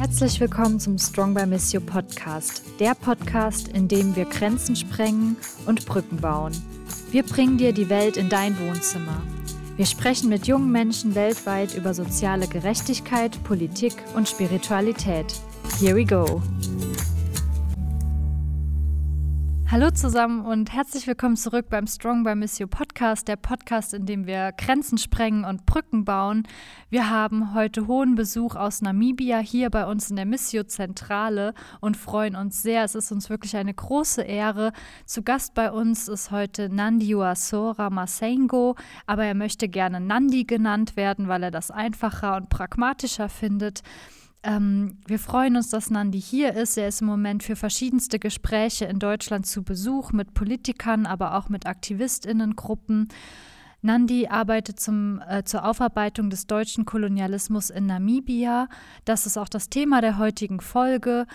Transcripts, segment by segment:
Herzlich willkommen zum Strong by Miss You Podcast, der Podcast, in dem wir Grenzen sprengen und Brücken bauen. Wir bringen dir die Welt in dein Wohnzimmer. Wir sprechen mit jungen Menschen weltweit über soziale Gerechtigkeit, Politik und Spiritualität. Here we go. Hallo zusammen und herzlich willkommen zurück beim Strong by Miss You Podcast, der Podcast, in dem wir Grenzen sprengen und Brücken bauen. Wir haben heute hohen Besuch aus Namibia hier bei uns in der Missio Zentrale und freuen uns sehr. Es ist uns wirklich eine große Ehre. Zu Gast bei uns ist heute Nandi Uasora Masengo, aber er möchte gerne Nandi genannt werden, weil er das einfacher und pragmatischer findet. Ähm, wir freuen uns, dass Nandi hier ist. Er ist im Moment für verschiedenste Gespräche in Deutschland zu Besuch mit Politikern, aber auch mit Aktivistinnengruppen. Nandi arbeitet zum, äh, zur Aufarbeitung des deutschen Kolonialismus in Namibia. Das ist auch das Thema der heutigen Folge.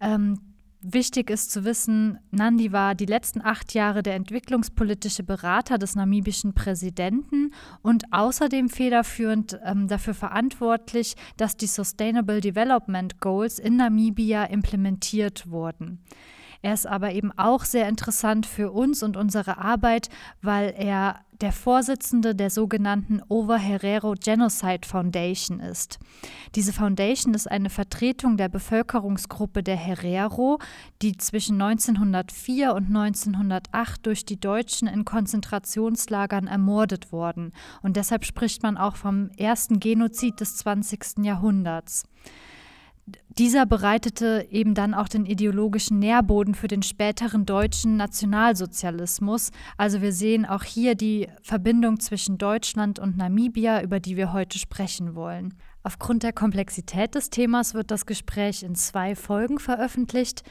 Ähm, Wichtig ist zu wissen, Nandi war die letzten acht Jahre der entwicklungspolitische Berater des namibischen Präsidenten und außerdem federführend ähm, dafür verantwortlich, dass die Sustainable Development Goals in Namibia implementiert wurden. Er ist aber eben auch sehr interessant für uns und unsere Arbeit, weil er der Vorsitzende der sogenannten Over Herero Genocide Foundation ist. Diese Foundation ist eine Vertretung der Bevölkerungsgruppe der Herero, die zwischen 1904 und 1908 durch die Deutschen in Konzentrationslagern ermordet wurden. Und deshalb spricht man auch vom ersten Genozid des 20. Jahrhunderts dieser bereitete eben dann auch den ideologischen Nährboden für den späteren deutschen Nationalsozialismus. Also wir sehen auch hier die Verbindung zwischen Deutschland und Namibia, über die wir heute sprechen wollen. Aufgrund der Komplexität des Themas wird das Gespräch in zwei Folgen veröffentlicht.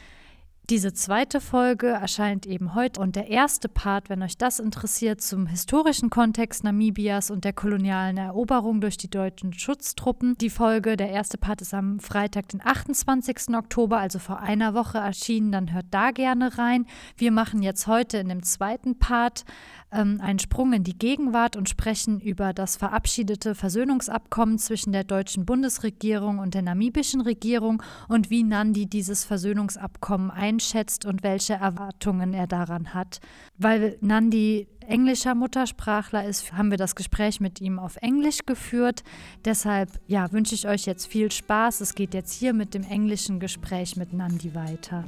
Diese zweite Folge erscheint eben heute und der erste Part, wenn euch das interessiert, zum historischen Kontext Namibias und der kolonialen Eroberung durch die deutschen Schutztruppen. Die Folge, der erste Part ist am Freitag, den 28. Oktober, also vor einer Woche erschienen, dann hört da gerne rein. Wir machen jetzt heute in dem zweiten Part ähm, einen Sprung in die Gegenwart und sprechen über das verabschiedete Versöhnungsabkommen zwischen der deutschen Bundesregierung und der namibischen Regierung und wie Nandi dieses Versöhnungsabkommen einschätzt und welche Erwartungen er daran hat. Weil Nandi englischer Muttersprachler ist, haben wir das Gespräch mit ihm auf Englisch geführt. Deshalb ja, wünsche ich euch jetzt viel Spaß. Es geht jetzt hier mit dem englischen Gespräch mit Nandi weiter.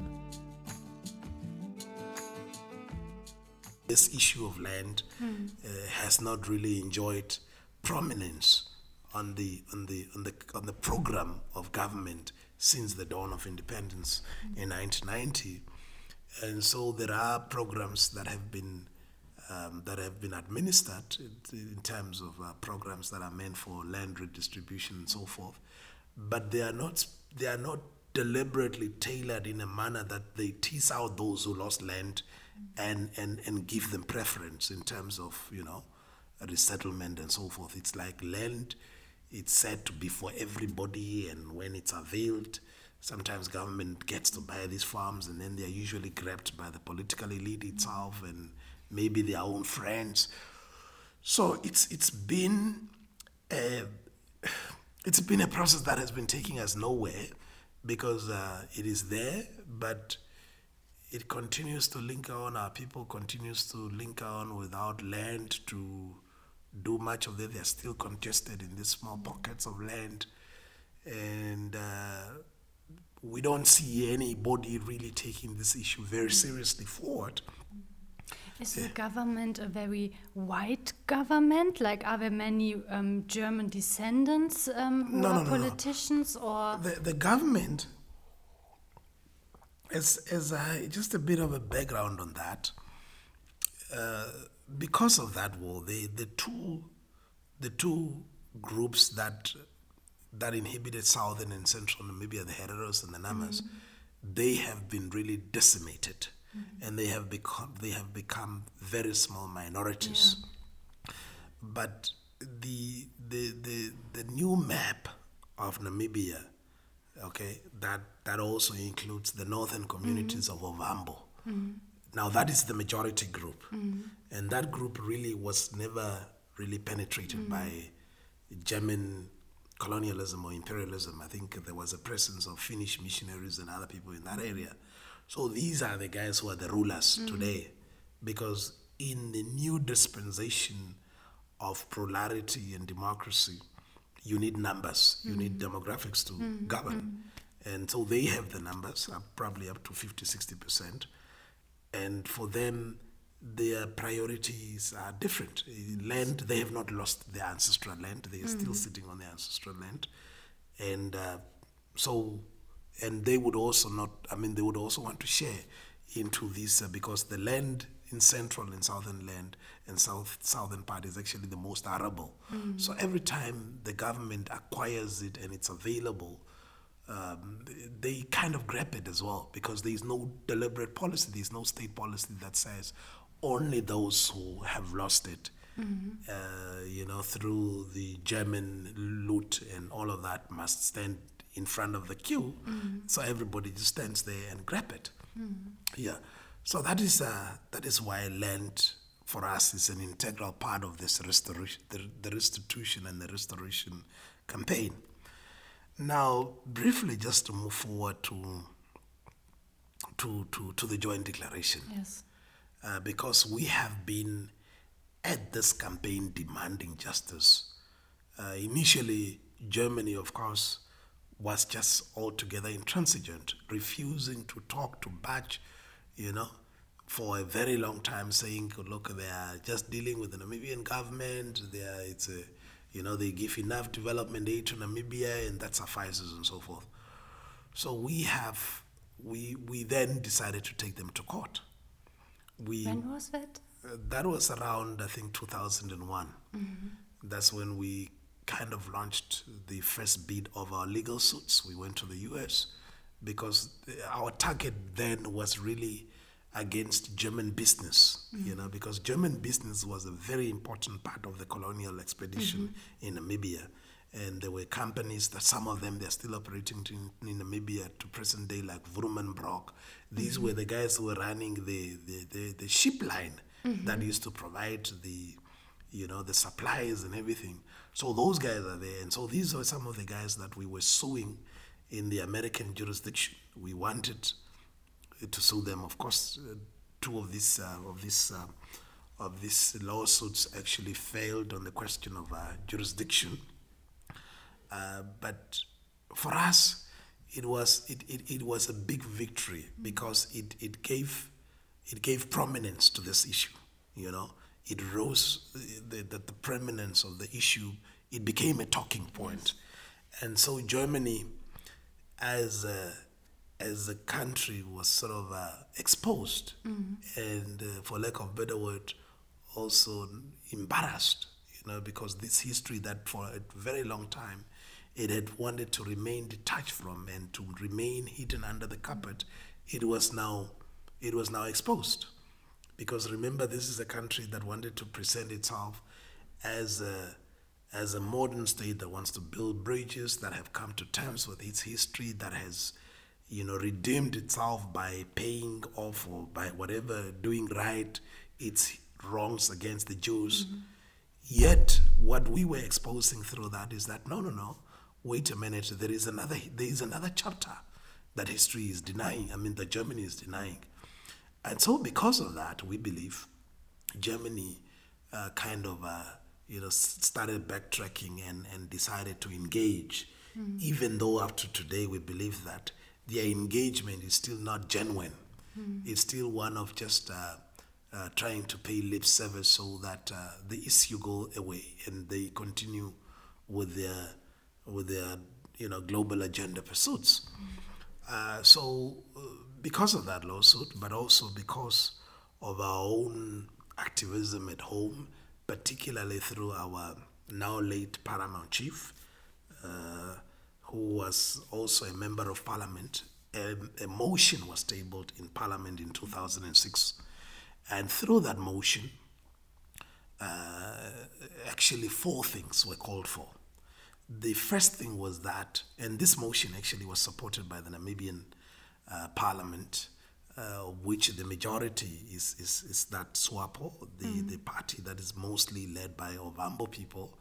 this issue of land mm. uh, has not really enjoyed prominence on the on the on the on the program of government since the dawn of independence mm. in 1990, and so there are programs that have been um, that have been administered in terms of uh, programs that are meant for land redistribution and so forth, but they are not they are not deliberately tailored in a manner that they tease out those who lost land and, and, and give them preference in terms of, you know, resettlement and so forth. It's like land, it's said to be for everybody, and when it's availed, sometimes government gets to buy these farms and then they're usually grabbed by the political elite itself and maybe their own friends. So it's it's been a, it's been a process that has been taking us nowhere because uh, it is there, but it continues to link on. Our people continues to link on without land to do much of it. They're still congested in these small pockets of land, and uh, we don't see anybody really taking this issue very seriously forward. Is the government a very white government? Like, are there many um, German descendants um, who no, are no, no, politicians, or the, the government as as I, just a bit of a background on that, uh, because of that war, the the two the two groups that that inhibited southern and central Namibia, the Hereros and the Namas, mm-hmm. they have been really decimated, mm-hmm. and they have become they have become very small minorities. Yeah. But the the the the new map of Namibia okay, that, that also includes the northern communities mm-hmm. of Ovambo. Mm-hmm. Now, that is the majority group. Mm-hmm. And that group really was never really penetrated by German colonialism or imperialism. I think there was a presence of Finnish missionaries and other people in that area. So these are the guys who are the rulers today, because in the new dispensation of plurality and democracy, you need numbers, you need demographics to govern. And so they have the numbers, up probably up to 50, 60%. And for them, their priorities are different. Land, they have not lost their ancestral land, they are still sitting on their ancestral land. And uh, so, and they would also not, I mean, they would also want to share into this uh, because the land in central and southern land and south southern part is actually the most arable. So every time the government acquires it and it's available, um, they kind of grab it as well because there is no deliberate policy, there is no state policy that says only those who have lost it, uh, you know, through the German loot and all of that must stand in front of the queue. So everybody just stands there and grab it. Yeah. So that is uh, that is why land for us is an integral part of this restoration, the, the restitution and the restoration campaign. Now, briefly, just to move forward to to to, to the joint declaration, Yes. uh, because we have been at this campaign demanding justice. Uh, initially, Germany, of course, was just altogether intransigent, refusing to talk to Batch, you know, for a very long time, saying, "Look, they are just dealing with the Namibian government. They are, it's a, you know, they give enough development aid to Namibia, and that suffices, and so forth." So we have, we we then decided to take them to court. We When was that? uh, that was around, I think, 2001. That's when we kind of launched the first bid of our legal suits. We went to the US because our target then was really against German business, mm-hmm. you know, because German business was a very important part of the colonial expedition mm-hmm. in Namibia. And there were companies that some of them they're still operating in, in Namibia to present day, like Woermann Brock. These mm-hmm. were the guys who were running the, the, the, the ship line that used to provide the you know the supplies and everything. So those guys are there, and so these are some of the guys that we were suing in the American jurisdiction. We wanted to sue them. Of course, uh, two of these uh, of this uh, of these lawsuits actually failed on the question of uh, jurisdiction. Uh, but for us, it was it, it, it was a big victory because it, it gave it gave prominence to this issue. You know, it rose the, the, the prominence of the issue. It became a talking point, and so Germany, as a, as a country, was sort of uh, exposed, and uh, for lack of better word, also embarrassed. You know, because this history that for a very long time it had wanted to remain detached from and to remain hidden under the carpet, it was now it was now exposed. Because remember, this is a country that wanted to present itself as a as a modern state that wants to build bridges that have come to terms with its history that has you know redeemed itself by paying off or by whatever doing right its wrongs against the Jews. Yet, what we were exposing through that is that no, no, no. Wait a minute. There is another. There is another chapter that history is denying. I mean, that Germany is denying, and so because of that, we believe Germany uh, kind of uh, you know started backtracking and and decided to engage, even though up to today we believe that their engagement is still not genuine. It's still one of just. Uh, uh, trying to pay lip service so that uh, the issue go away and they continue with their with their you know global agenda pursuits. Uh, so uh, because of that lawsuit, but also because of our own activism at home, particularly through our now late paramount chief, uh, who was also a member of parliament, a, a motion was tabled in parliament in 2006 and through that motion, uh, actually, four things were called for. The first thing was that, and this motion actually was supported by the Namibian uh, parliament, uh, which the majority is, is, is that SWAPO, the, the party that is mostly led by Ovambo people.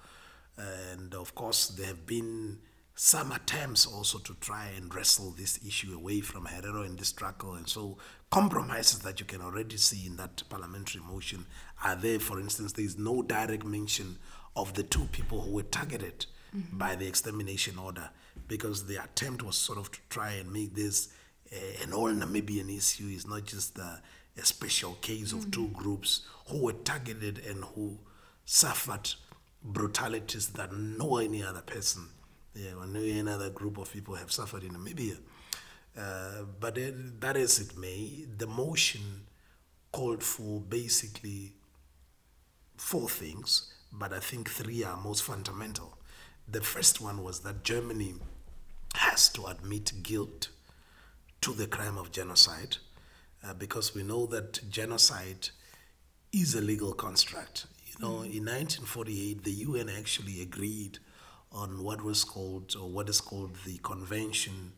And of course, there have been some attempts also to try and wrestle this issue away from Herero in this struggle. And so, compromises that you can already see in that parliamentary motion are there. For instance, there is no direct mention of the two people who were targeted mm-hmm. by the extermination order because the attempt was sort of to try and make this uh, an all Namibian issue. It's not just a, a special case of mm-hmm. two groups who were targeted and who suffered brutalities that no any other person yeah, no any other group of people have suffered in Namibia. Uh, but it, that as it may, the motion called for basically four things, but I think three are most fundamental. The first one was that Germany has to admit guilt to the crime of genocide uh, because we know that genocide is a legal construct. You know, mm. in 1948, the UN actually agreed on what was called or what is called the Convention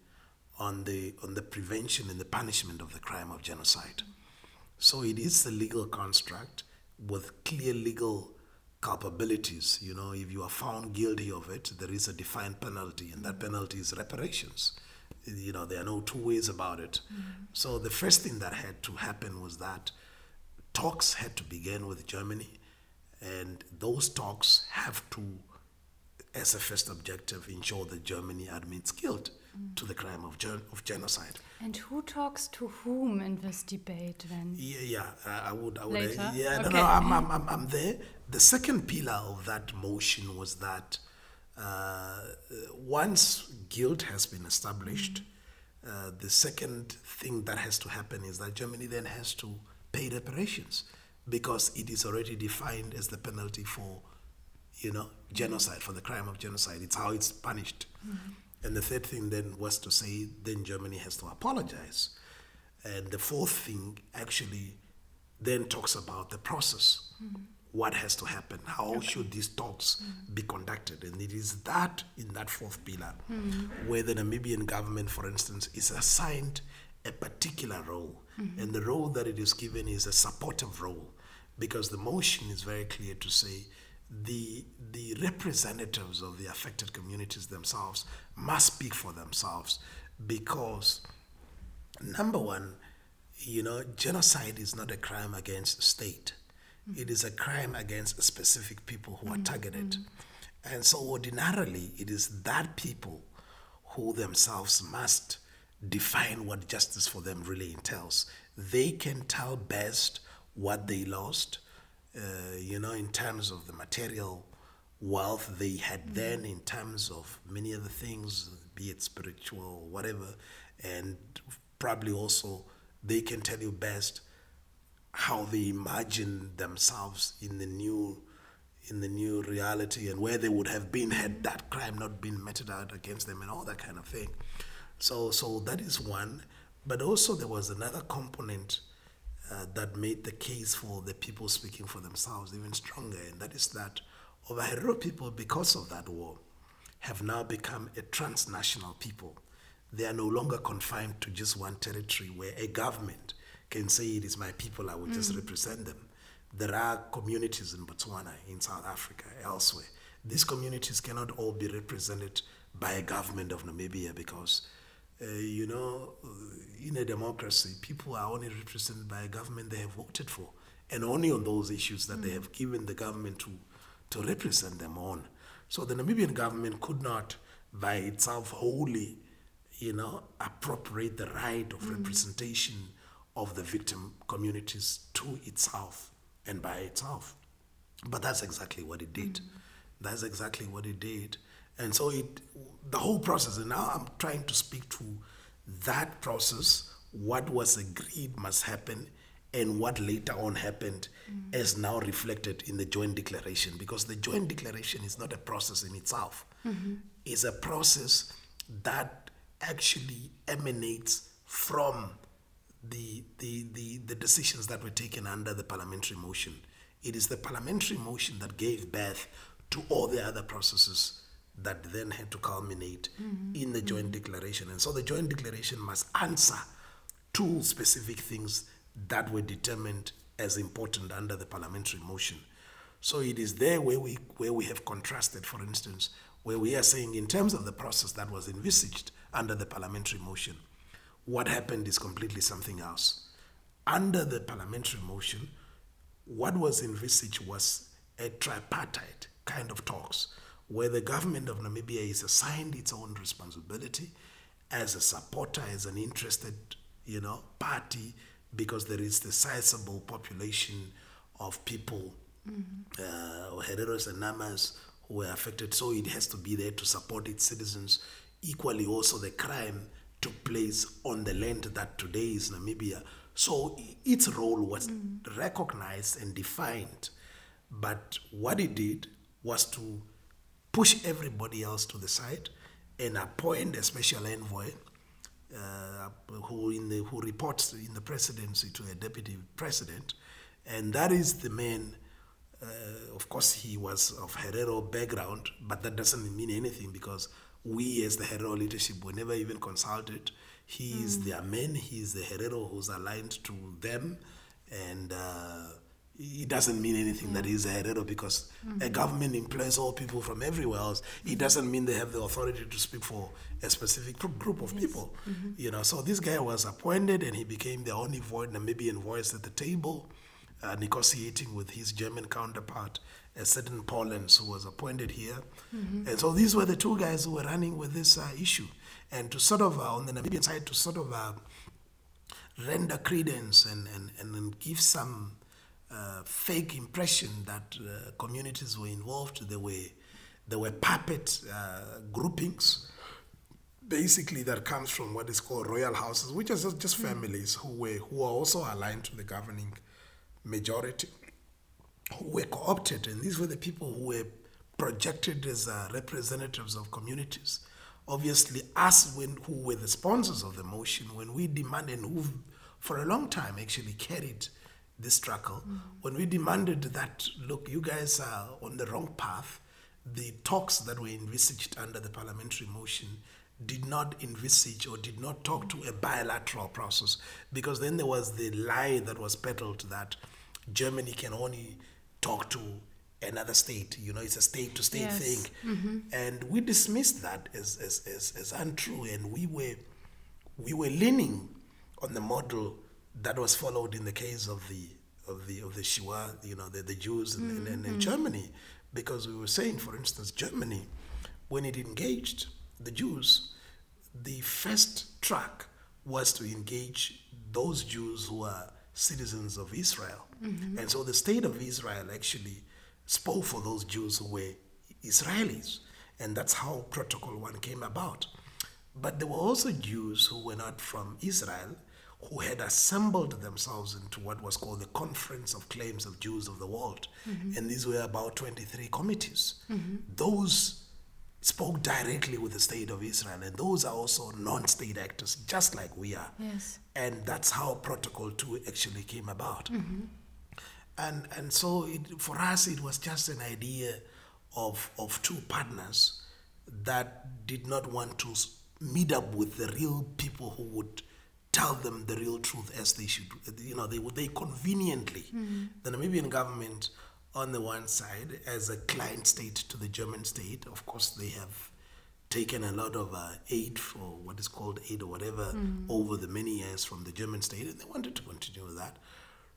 on the on the prevention and the punishment of the crime of genocide. So it is a legal construct with clear legal culpabilities. You know, if you are found guilty of it, there is a defined penalty, and that penalty is reparations. You know, there are no two ways about it. Mm-hmm. So the first thing that had to happen was that talks had to begin with Germany, and those talks have to, as a first objective, ensure that Germany admits guilt mm. to the crime of, gen- of genocide. And who talks to whom in this debate then? Yeah, yeah, I would. I would Later? Uh, yeah, okay. no, no, I'm, I'm, I'm, I'm there. The second pillar of that motion was that uh, once guilt has been established, mm-hmm. uh, the second thing that has to happen is that Germany then has to pay reparations because it is already defined as the penalty for, you know, genocide, for the crime of genocide. It's how it's punished. Mm-hmm. And the third thing then was to say, then Germany has to apologize. And the fourth thing actually then talks about the process. Mm-hmm what has to happen how okay. should these talks mm. be conducted and it is that in that fourth pillar mm. where the namibian government for instance is assigned a particular role mm-hmm. and the role that it is given is a supportive role because the motion is very clear to say the the representatives of the affected communities themselves must speak for themselves because number one you know genocide is not a crime against the state it is a crime against specific people who are mm-hmm. targeted. And so, ordinarily, it is that people who themselves must define what justice for them really entails. They can tell best what they lost, uh, you know, in terms of the material wealth they had mm-hmm. then, in terms of many other things, be it spiritual, whatever, and probably also they can tell you best how they imagine themselves in the new in the new reality and where they would have been had that crime not been meted out against them and all that kind of thing. So so that is one. But also there was another component uh, that made the case for the people speaking for themselves even stronger, and that is that Herero people, because of that war, have now become a transnational people. They are no longer confined to just one territory where a government can say it is my people, I will mm. just represent them. There are communities in Botswana, in South Africa, elsewhere. These communities cannot all be represented by a government of Namibia because, uh, you know, in a democracy, people are only represented by a government they have voted for, and only on those issues that mm. they have given the government to, to represent them on. So the Namibian government could not, by itself, wholly, you know, appropriate the right of mm. representation of the victim communities to itself and by itself. But that's exactly what it did. Mm-hmm. That's exactly what it did. And so it the whole process, and now I'm trying to speak to that process, what was agreed must happen, and what later on happened mm-hmm. is now reflected in the joint declaration because the joint declaration is not a process in itself. Mm-hmm. It's a process that actually emanates from the, the, the, the decisions that were taken under the parliamentary motion. It is the parliamentary motion that gave birth to all the other processes that then had to culminate mm-hmm. in the joint mm-hmm. declaration. And so the joint declaration must answer two specific things that were determined as important under the parliamentary motion. So it is there where we where we have contrasted, for instance, where we are saying in terms of the process that was envisaged under the parliamentary motion, what happened is completely something else. Under the parliamentary motion, what was envisaged was a tripartite kind of talks where the government of Namibia is assigned its own responsibility as a supporter, as an interested, you know, party, because there is the sizable population of people, mm-hmm. uh, Hereros and Namas, who were affected. So it has to be there to support its citizens. Equally, also the crime took place on the land that today is Namibia. So its role was mm. recognized and defined. But what it did was to push everybody else to the side and appoint a special envoy uh, who, in the, who reports in the presidency to a deputy president. And that is the man, uh, of course, he was of Herero background, but that doesn't mean anything because we, as the Herero leadership, were never even consulted. He mm. is their man, he is the Herero who's aligned to them. And uh, it doesn't mean anything that he's a Herero because mm-hmm. a government employs all people from everywhere else. It doesn't mean they have the authority to speak for a specific group of yes. people. Mm-hmm. You know, so this guy was appointed and he became the only voice, Namibian voice at the table, uh, negotiating with his German counterpart, a certain Polenz, who was appointed here. Mm-hmm. And so these were the two guys who were running with this uh, issue. And to sort of, uh, on the Namibian side, to sort of uh, render credence and, and, and give some uh, fake impression that uh, communities were involved. There were there were puppet uh, groupings, basically that comes from what is called royal houses, which are just hmm. families who were who are also aligned to the governing majority, who were co-opted, and these were the people who were projected as uh, representatives of communities. Obviously, us when, who were the sponsors of the motion, when we demanded, who for a long time actually carried this struggle, mm. when we demanded that, look, you guys are on the wrong path, the talks that were envisaged under the parliamentary motion did not envisage or did not talk to a bilateral process because then there was the lie that was peddled that Germany can only talk to another state. You know, it's a state to state thing. Mm-hmm. And we dismissed that as, as, as, as untrue and we were we were leaning on the model that was followed in the case of the of the of the Shoah, you know, the, the Jews in, mm-hmm. in, in, mm-hmm. Germany, because we were saying, for instance, Germany, when it engaged the Jews, the first track was to engage those Jews who are citizens of Israel, mm-hmm. and so the state of Israel actually spoke for those Jews who were Israelis, and that's how Protocol One came about. But there were also Jews who were not from Israel who had assembled themselves into what was called the Conference of Claims of Jews of the World. Mm-hmm. And these were about 23 committees. Mm-hmm. Those spoke directly with the state of Israel, and those are also non state actors, just like we are. Yes. And that's how Protocol 2 actually came about. Mm-hmm. And, and so it, for us, it was just an idea of, of two partners that did not want to meet up with the real people who would tell them the real truth as they should. You know, they they conveniently, mm-hmm. the Namibian government on the one side, as a client state to the German state, of course, they have taken a lot of uh, aid for what is called aid or whatever mm-hmm. over the many years from the German state, and they wanted to continue with that.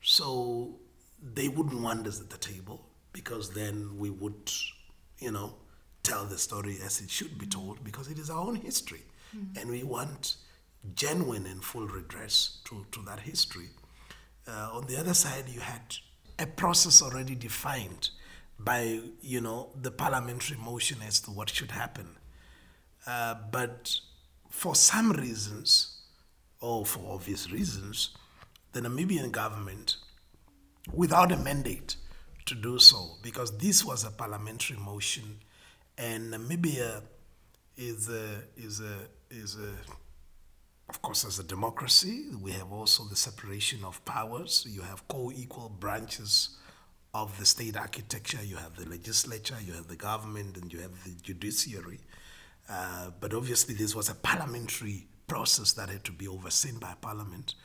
So they wouldn't want us at the table because then we would, you know, tell the story as it should be told because it is our own history, mm-hmm. and we want genuine and full redress to, to that history. Uh, on the other side, you had a process already defined by, you know, the parliamentary motion as to what should happen. Uh, but for some reasons, or for obvious reasons, the Namibian government, without a mandate to do so, because this was a parliamentary motion, and Namibia is a, is a, is a of course, as a democracy, we have also the separation of powers. You have co equal branches of the state architecture. You have the legislature, you have the government, and you have the judiciary. Uh, but obviously, this was a parliamentary process that had to be overseen by parliament.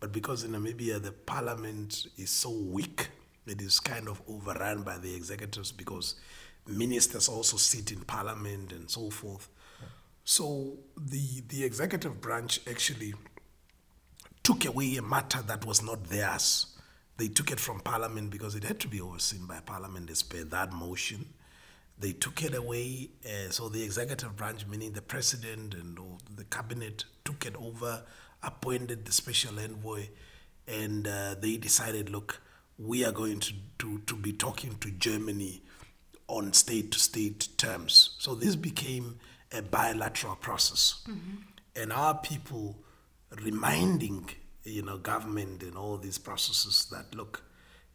But because in Namibia the parliament is so weak, It is kind of overrun by the executives because ministers also sit in parliament and so forth. So the the executive branch actually took away a matter that was not theirs. They took it from parliament because it had to be overseen by parliament as per that motion. They took it away, uh, so the executive branch, meaning the president and the cabinet, took it over, appointed the special envoy, and uh, they decided, look, we are going to, to, to be talking to Germany on state to state terms. So this became a bilateral process. Mm-hmm. And our people reminding you know government and all these processes that look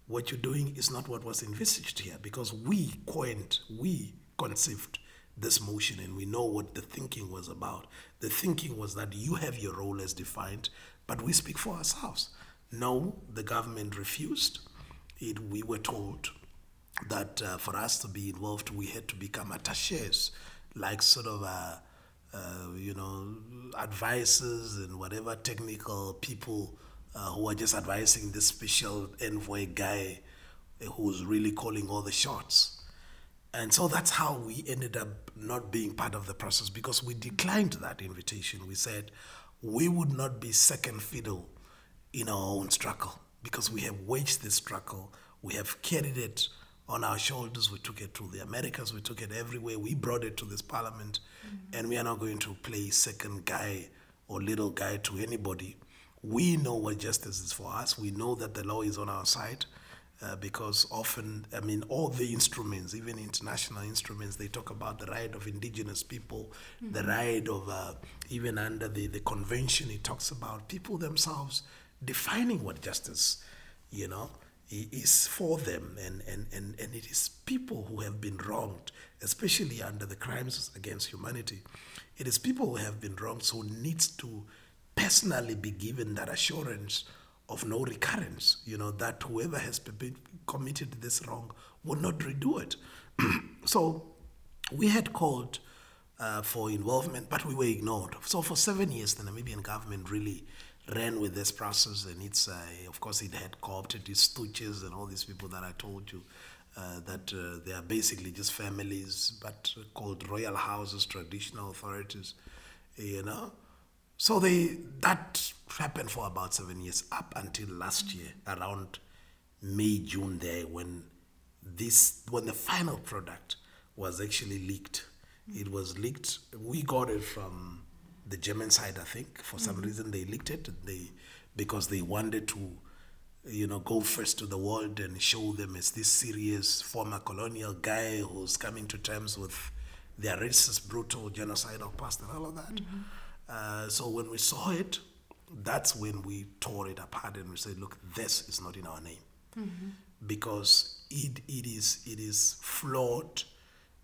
what you're doing is not what was envisaged here because we coined we conceived this motion and we know what the thinking was about the thinking was that you have your role as defined but we speak for ourselves no the government refused it we were told that uh, for us to be involved we had to become attaches like sort of a uh, you know, advisors and whatever technical people uh, who are just advising this special envoy guy who's really calling all the shots. And so that's how we ended up not being part of the process because we declined that invitation. We said we would not be second fiddle in our own struggle because we have waged this struggle, we have carried it on our shoulders. We took it to the Americas, we took it everywhere. We brought it to this parliament, mm-hmm. and we are not going to play second guy or little guy to anybody. We know what justice is for us. We know that the law is on our side. Uh, because often, I mean, all the instruments, even international instruments, they talk about the right of indigenous people, mm-hmm. the right of, uh, even under the, the convention, it talks about people themselves defining what justice, you know is for them and, and, and, and it is people who have been wronged, especially under the crimes against humanity. It is people who have been wronged who needs to personally be given that assurance of no recurrence, you know, that whoever has committed this wrong will not redo it. so we had called uh, for involvement, but we were ignored. So for seven years, the Namibian government really ran with this process, and it's uh, of course it had co-opted its stooges and all these people that I told you. Uh, that uh, they are basically just families, but called royal houses, traditional authorities, you know. So they that happened for about seven years, up until last year, around May, June, there when this when the final product was actually leaked. It was leaked. We got it from the German side, I think, for some mm-hmm. reason they leaked it. They because they wanted to, you know, go first to the world and show them as this serious former colonial guy who's coming to terms with their racist, brutal, genocidal past and all of that. Mm-hmm. Uh, so when we saw it, that's when we tore it apart and we said, look, this is not in our name. Mm-hmm. Because it, it is it is flawed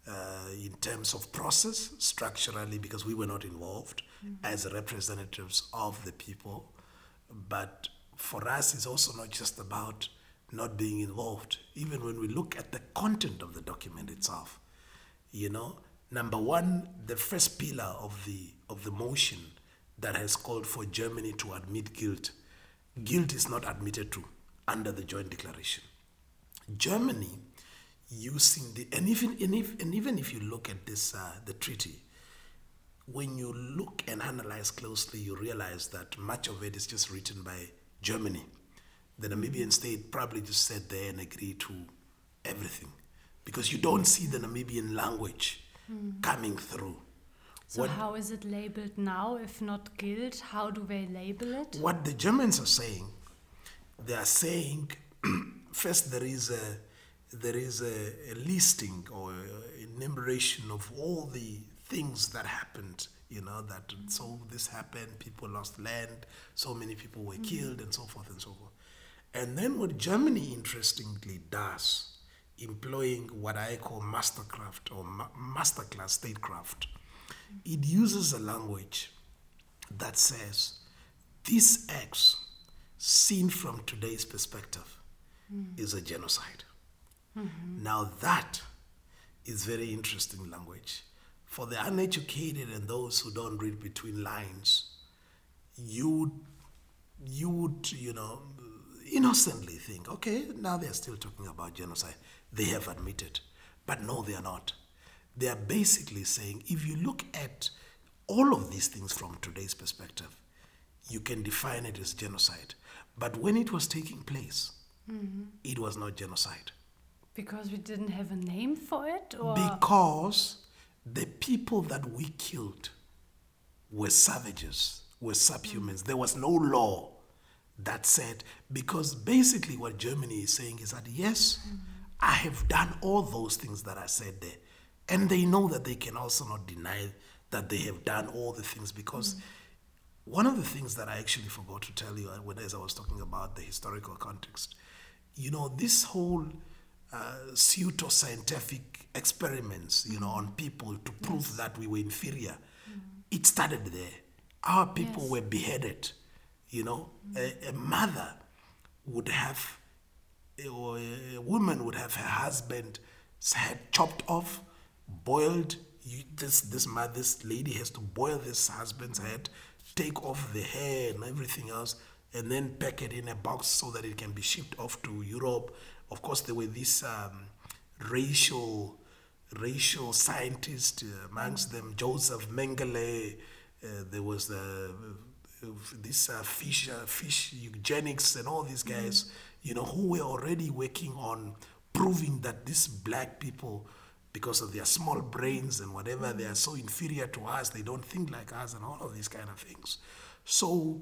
uh, in terms of process, structurally, because we were not involved. As representatives of the people. But for us, it's also not just about not being involved. Even when we look at the content of the document itself, you know, number one, the first pillar of the of the motion that has called for Germany to admit guilt, guilt is not admitted to under the joint declaration. Germany using the and even and, if, and even if you look at this uh, the treaty when you look and analyze closely you realize that much of it is just written by germany. The namibian state probably just sat there and agreed to everything. Because you don't see the namibian language mm. coming through. So what, how is it labeled now if not guilt? How do they label it? What the germans are saying they are saying first there is a there is a, a listing or a enumeration of all the things that happened you know that so this happened people lost land so many people were mm-hmm. killed and so forth and so forth and then what germany interestingly does employing what i call mastercraft or ma- masterclass statecraft it uses a language that says this acts seen from today's perspective mm. is a genocide Mm-hmm. Now, that is very interesting language. For the uneducated and those who don't read between lines, you you would, you know, innocently think, okay, now they're still talking about genocide. They have admitted. But no, they are not. They are basically saying if you look at all of these things from today's perspective, you can define it as genocide. But when it was taking place, mm-hmm. it was not genocide. Because we didn't have a name for it? Or? Because the people that we killed were savages, were subhumans. There was no law that said, because basically what Germany is saying is that, yes, mm-hmm. I have done all those things that I said there. And they know that they can also not deny that they have done all the things because mm-hmm. one of the things that I actually forgot to tell you when as I was talking about the historical context, you know, this whole uh, pseudo-scientific experiments, you know, on people to prove yes. that we were inferior, mm-hmm. it started there. Our people yes. were beheaded. You know, mm-hmm. a, a, mother would have, or a woman would have her husband's head chopped off, boiled. You, this this mother, this lady has to boil this husband's head, take off the hair and everything else, and then pack it in a box so that it can be shipped off to Europe. Of course, there were these um, racial racial scientists uh, amongst them, Josef Mengele. Uh, there was the uh, this uh, fish uh, fish eugenics and all these guys, mm-hmm. you know, who were already working on proving that these black people because of their small brains and whatever, they are so inferior to us, they don't think like us, and all of these kind of things. So,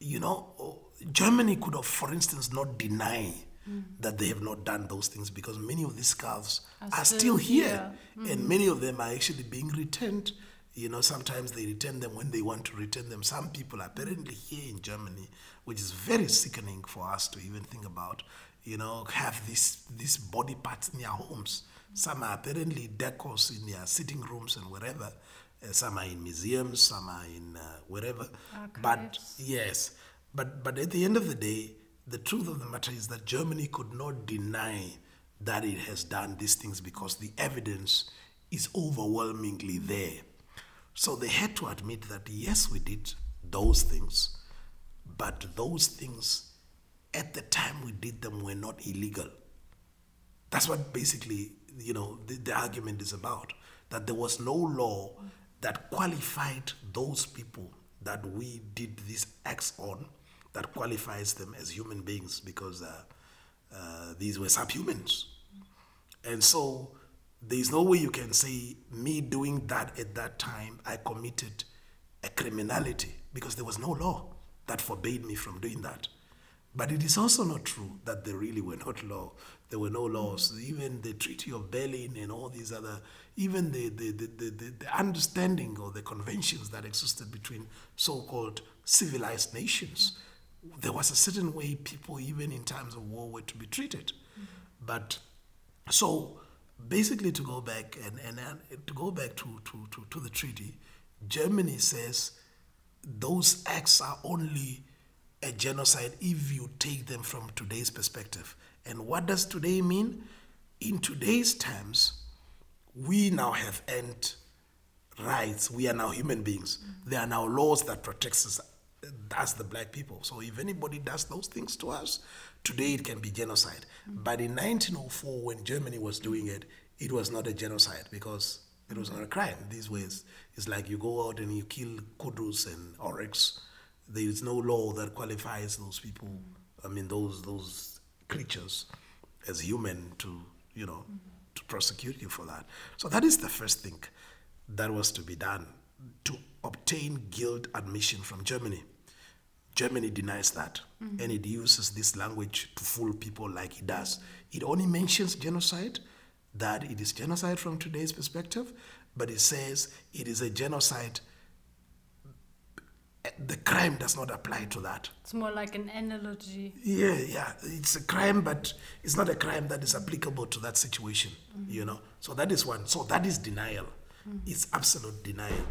you know, Germany could have, for instance, not deny mm. that they have not done those things because many of these scarves are, are still, still, here, here. Mm. and many of them are actually being returned. You know, sometimes they return them when they want to return them. Some people apparently here in Germany, which is very sickening for us to even think about, you know, have these these body parts in their homes some are apparently decors in their sitting rooms and wherever. Uh, some are in museums, some are in uh, wherever. Archives. But yes, but but at the end of the day, the truth of the matter is that Germany could not deny that it has done these things because the evidence is overwhelmingly there. So they had to admit that yes, we did those things, but those things at the time we did them were not illegal. That's what basically you know, the, the argument is about. That there was no law that qualified those people that we did these acts on, that qualifies them as human beings because uh, uh, these were subhumans. And so there's no way you can say, me doing that at that time, I committed a criminality because there was no law that forbade me from doing that. But it is also not true that there really were not law. There were no laws. Even the Treaty of Berlin and all these other, even the, the, the, the, the understanding or the conventions that existed between so-called civilized nations, there was a certain way people, even in times of war, were to be treated. Mm-hmm. But so basically, to go back and, and, and to go back to, to, to, to the treaty, Germany says those acts are only a genocide if you take them from today's perspective. And what does today mean? In today's terms, we now have earned rights. We are now human beings. Mm-hmm. There are now laws that protect us as the black people. So if anybody does those things to us, today it can be genocide. Mm-hmm. But in 1904, when Germany was doing it, it was not a genocide because it was not a crime. These ways, it's like you go out and you kill kudus and oryx there is no law that qualifies those people, I mean, those, those creatures as human to, you know, mm-hmm. to prosecute you for that. So that is the first thing that was to be done to obtain guilt admission from Germany. Germany denies that mm-hmm. and it uses this language to fool people like it does. It only mentions genocide, that it is genocide from today's perspective, but it says it is a genocide the crime does not apply to that. It's more like an analogy. Yeah, yeah. It's a crime, but it's not a crime that is applicable to that situation, mm-hmm. you know. So that is one. So that is denial. Mm-hmm. It's absolute denial.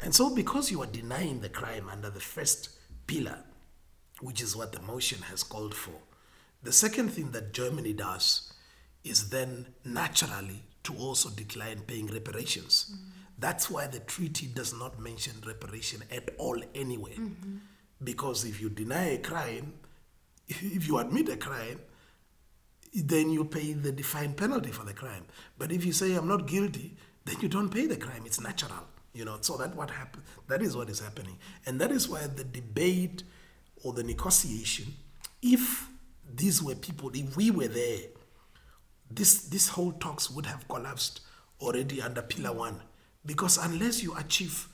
And so because you are denying the crime under the first pillar, which is what the motion has called for, the second thing that Germany does is then naturally to also decline paying reparations. Mm-hmm that's why the treaty does not mention reparation at all anywhere. Mm-hmm. Because if you deny a crime, if, if you admit a crime, then you pay the defined penalty for the crime. But if you say I'm not guilty, then you don't pay the crime. It's natural, you know. So that what happened. That is what is happening, and that is why the debate or the negotiation, if these were people, if we were there, this this whole talks would have collapsed already under pillar one, because unless you achieve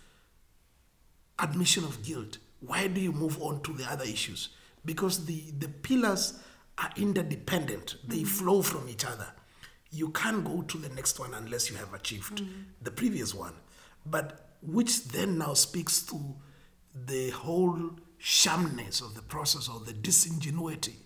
admission of guilt, why do you move on to the other issues? Because the the pillars are interdependent; they mm-hmm. flow from each other you can't go to the next one unless you have achieved mm. the previous one. But which then now speaks to the whole shamness of the process or the disingenuity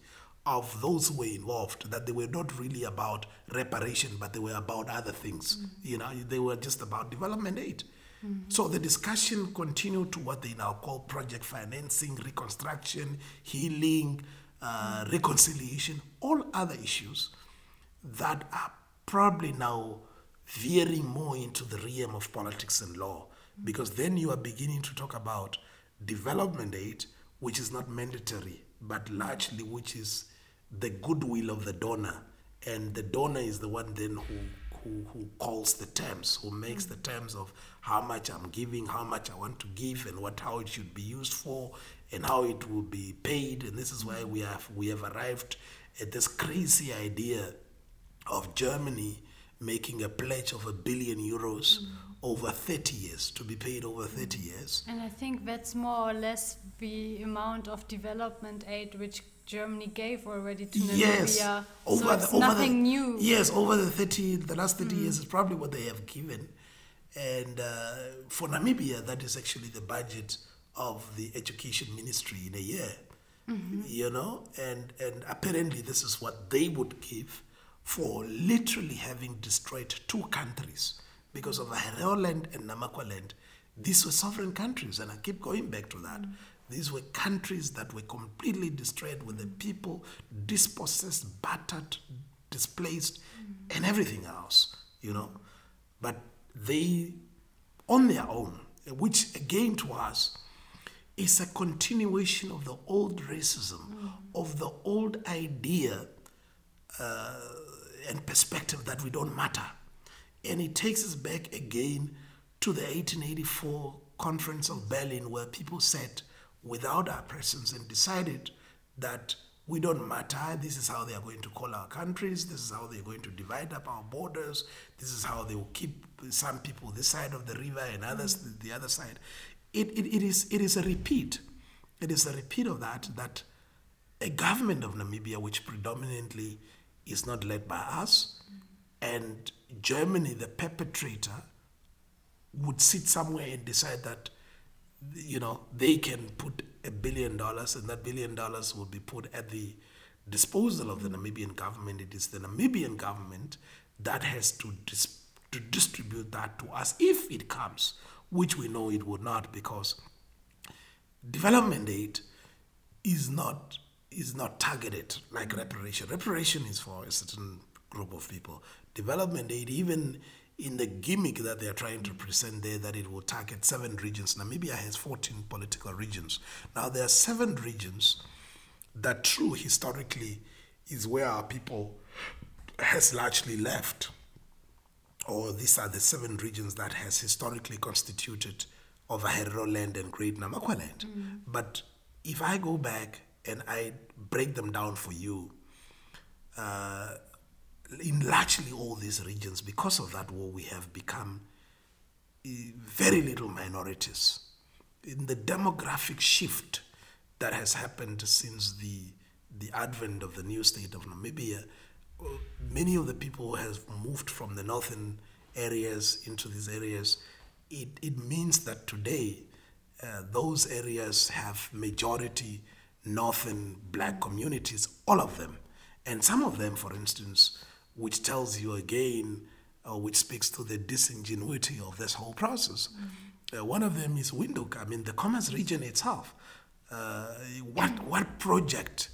of those who were involved, that they were not really about reparation, but they were about other things. Mm. You know, they were just about development aid. Mm-hmm. So the discussion continued to what they now call project financing, reconstruction, healing, uh, mm. reconciliation, all other issues that are probably now veering more into the realm of politics and law because then you are beginning to talk about development aid, which is not mandatory, but largely which is the goodwill of the donor. And the donor is the one then who, who, who calls the terms, who makes the terms of how much I'm giving, how much I want to give, and what how it should be used for, and how it will be paid. And this is why we have we have arrived at this crazy idea of Germany making a pledge of a billion euros mm. Over 30 years to be paid over 30 years. And I think that's more or less the amount of development aid which Germany gave already to Namibia. Yes, over so it's the, over nothing the, new. Yes, over the 30, the last 30 mm. years is probably what they have given. And uh, for Namibia, that is actually the budget of the education ministry in a year. Mm-hmm. You know, and and apparently this is what they would give for literally having destroyed two countries because of Herero land and Namakwa land. These were sovereign countries, and I keep going back to that. Mm. These were countries that were completely destroyed with the people dispossessed, battered, displaced, mm. and everything else, you know. But they, on their own, which again to us is a continuation of the old racism, mm. of the old idea. Uh, and perspective that we don't matter. And it takes us back again to the 1884 Conference of Berlin, where people sat without our presence and decided that we don't matter. This is how they are going to call our countries. This is how they're going to divide up our borders. This is how they will keep some people this side of the river and others mm. the other side. It, it, it, is, it is a repeat. It is a repeat of that, that a government of Namibia, which predominantly is not led by us. And Germany, the perpetrator, would sit somewhere and decide that, you know, they can put a billion dollars and that billion dollars will be put at the disposal of the Namibian government. It is the Namibian government that has to, dis- to distribute that to us if it comes, which we know it would not because development aid is not is not targeted like reparation. Reparation is for a certain group of people. Development aid, even in the gimmick that they are trying to present there, that it will target seven regions. Namibia has 14 political regions. Now, there are seven regions that, true historically, is where our people has largely left. Or these are the seven regions that has historically constituted of Herero land and Great Namakwa land. Mm. But if I go back and I break them down for you. Uh, in largely all these regions, because of that war, we have become uh, very little minorities. In the demographic shift that has happened since the, the advent of the new state of Namibia, uh, many of the people have moved from the northern areas into these areas. It, it means that today uh, those areas have majority northern black communities, all of them. And some of them, for instance, which tells you again, uh, which speaks to the disingenuity of this whole process. Mm-hmm. Uh, one of them is Windhoek, I mean, the Khomas region itself. Uh, what, what project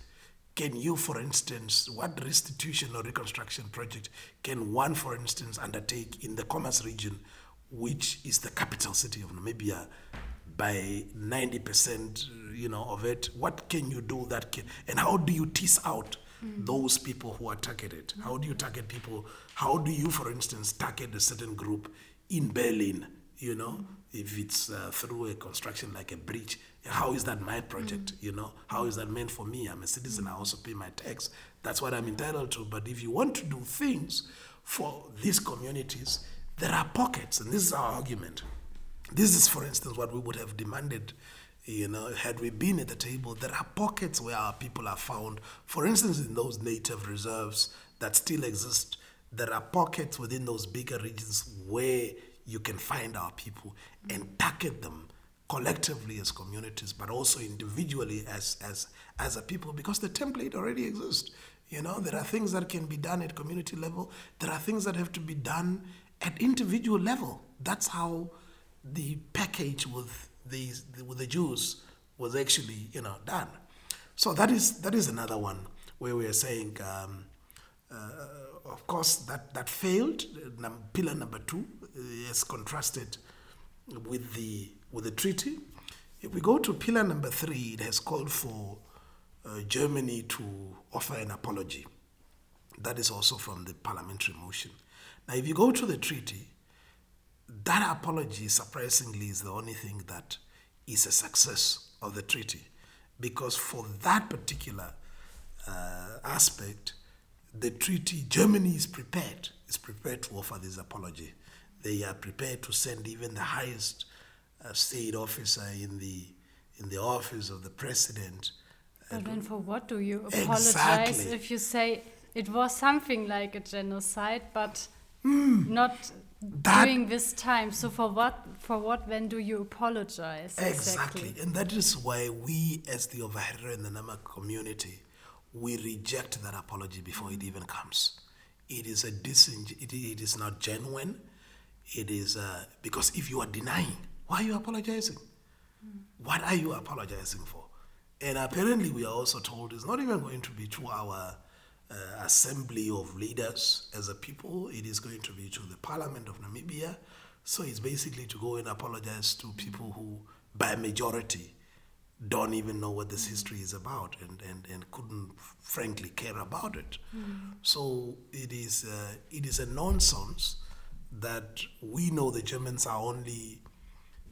can you, for instance, what restitution or reconstruction project can one, for instance, undertake in the Khomas region, which is the capital city of Namibia, by 90% you know of it what can you do that can and how do you tease out mm. those people who are targeted. Mm. how do you target people? How do you for instance target a certain group in berlin? You know mm. if it's uh, through a construction like a bridge how is that my project? You know how is that meant for me? I'm a citizen i also pay my tax. That's what i'm entitled to. But if you want to do things for these communities there are pockets. And this is our argument. This is, for instance, what we would have demanded, you know, had we been at the table. There are pockets where our people are found. For instance, in those native reserves that still exist, there are pockets within those bigger regions where you can find our people and target them collectively as communities, but also individually as as as a people, because the template already exists. You know, there are things that can be done at community level. There are things that have to be done at individual level. That's how the package with with the Jews was actually you know done. So that is that is another one where we are saying, um, uh, of course, that that failed. Pillar number two is contrasted with the with the treaty. If we go to pillar number three, it has called for uh, Germany to offer an apology. That is also from the parliamentary motion. Now, if you go to the treaty, that apology, surprisingly, is the only thing that is a success of the treaty. Because for that particular uh, aspect, the treaty, Germany is prepared, is prepared to offer this apology. They are prepared to send even the highest uh, state officer in the, in the office of the president. But then for what do you apologize exactly. if you say it was something like a genocide, but mm. not that, during this time. So for what for what when do you apologize? Exactly. exactly. And that is why we as the Ovaherero and the Nama community, we reject that apology before it even comes. It is a dising- it, it is not genuine. It is uh, because if you are denying, why are you apologizing? Mm. What are you apologizing for? And apparently we are also told it's not even going to be to our uh, assembly of leaders as a people. It is going to be to the Parliament of Namibia. So it's basically to go and apologize to people who, by majority, don't even know what this history is about and, and, and couldn't frankly care about it. Mm. So it is, uh, it is a nonsense that we know the Germans are only,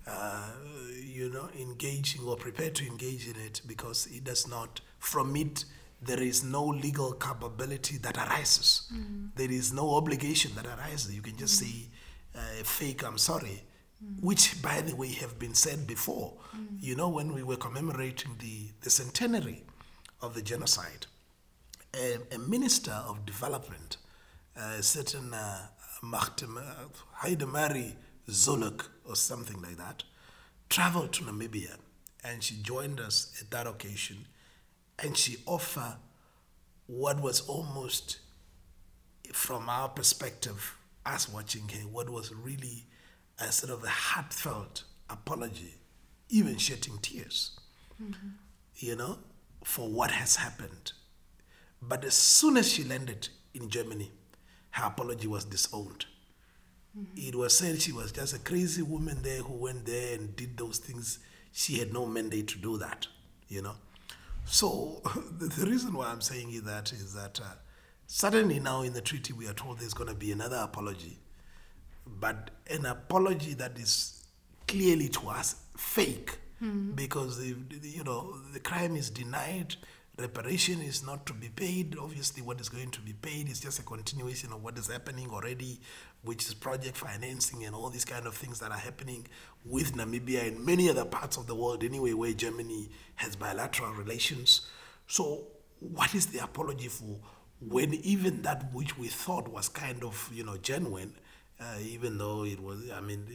uh, you know, engaging or prepared to engage in it because it does not, from it, there is no legal culpability that arises. Mm. There is no obligation that arises. You can just mm. say, uh, fake, I'm sorry, mm. which, by the way, have been said before. Mm. You know, when we were commemorating the, the centenary of the genocide, a, a minister of development, a uh, certain uh, Heidemarie Zoluk, or something like that, traveled to Namibia and she joined us at that occasion and she offered what was almost, from our perspective, us watching her, what was really a sort of a heartfelt apology, even shedding tears, mm-hmm. you know, for what has happened. But as soon as she landed in Germany, her apology was disowned. Mm-hmm. It was said she was just a crazy woman there who went there and did those things. She had no mandate to do that, you know. So the reason why I'm saying that is that uh, suddenly now in the treaty we are told there's going to be another apology, but an apology that is clearly to us fake mm-hmm. because the, you know the crime is denied reparation is not to be paid. Obviously, what is going to be paid is just a continuation of what is happening already, which is project financing and all these kind of things that are happening with Namibia and many other parts of the world, anyway, where Germany has bilateral relations. So, what is the apology for when even that which we thought was kind of, you know, genuine uh, even though it was, I mean,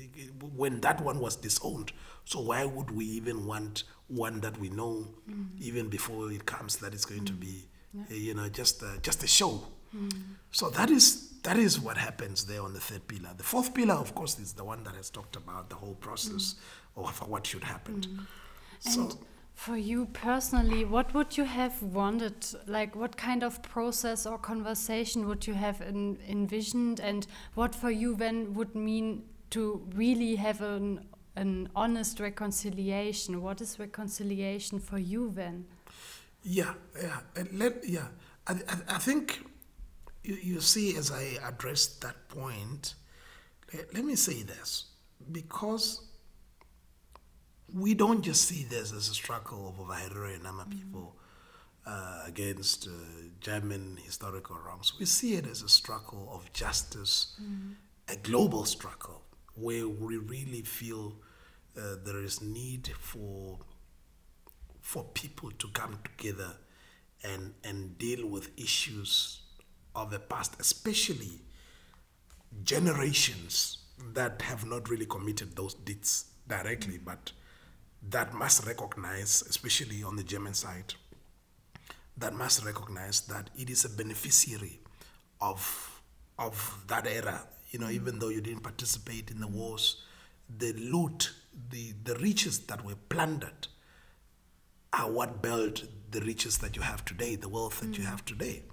when that one was disowned. So why would we even want one that we know mm. even before it comes that it's going mm. to be, yeah. uh, you know, just uh, just a show. Mm. So that is that is what happens there on the third pillar. The fourth pillar, of course, is the one that has talked about the whole process mm. of what should happen. Mm. So. For you personally, what would you have wanted? Like, what kind of process or conversation would you have envisioned? And what for you then would mean to really have an, an honest reconciliation. What is reconciliation for you then? Yeah, yeah, let, yeah. I, I, I think you, you see, as I addressed that point, let, let me say this because we don't just see this as a struggle of Vaherero and Nama people uh, against uh, German historical wrongs. We see it as a struggle of justice, mm-hmm. a global struggle where we really feel uh, there is need for for people to come together and and deal with issues of the past, especially generations that have not really committed those deeds directly, but that must recognize, especially on the German side, that must recognize that it is a beneficiary of of that era. You know, even though you didn't participate in the wars, the loot, the the riches that were plundered, are what built the riches that you have today, the wealth that mm. you have today.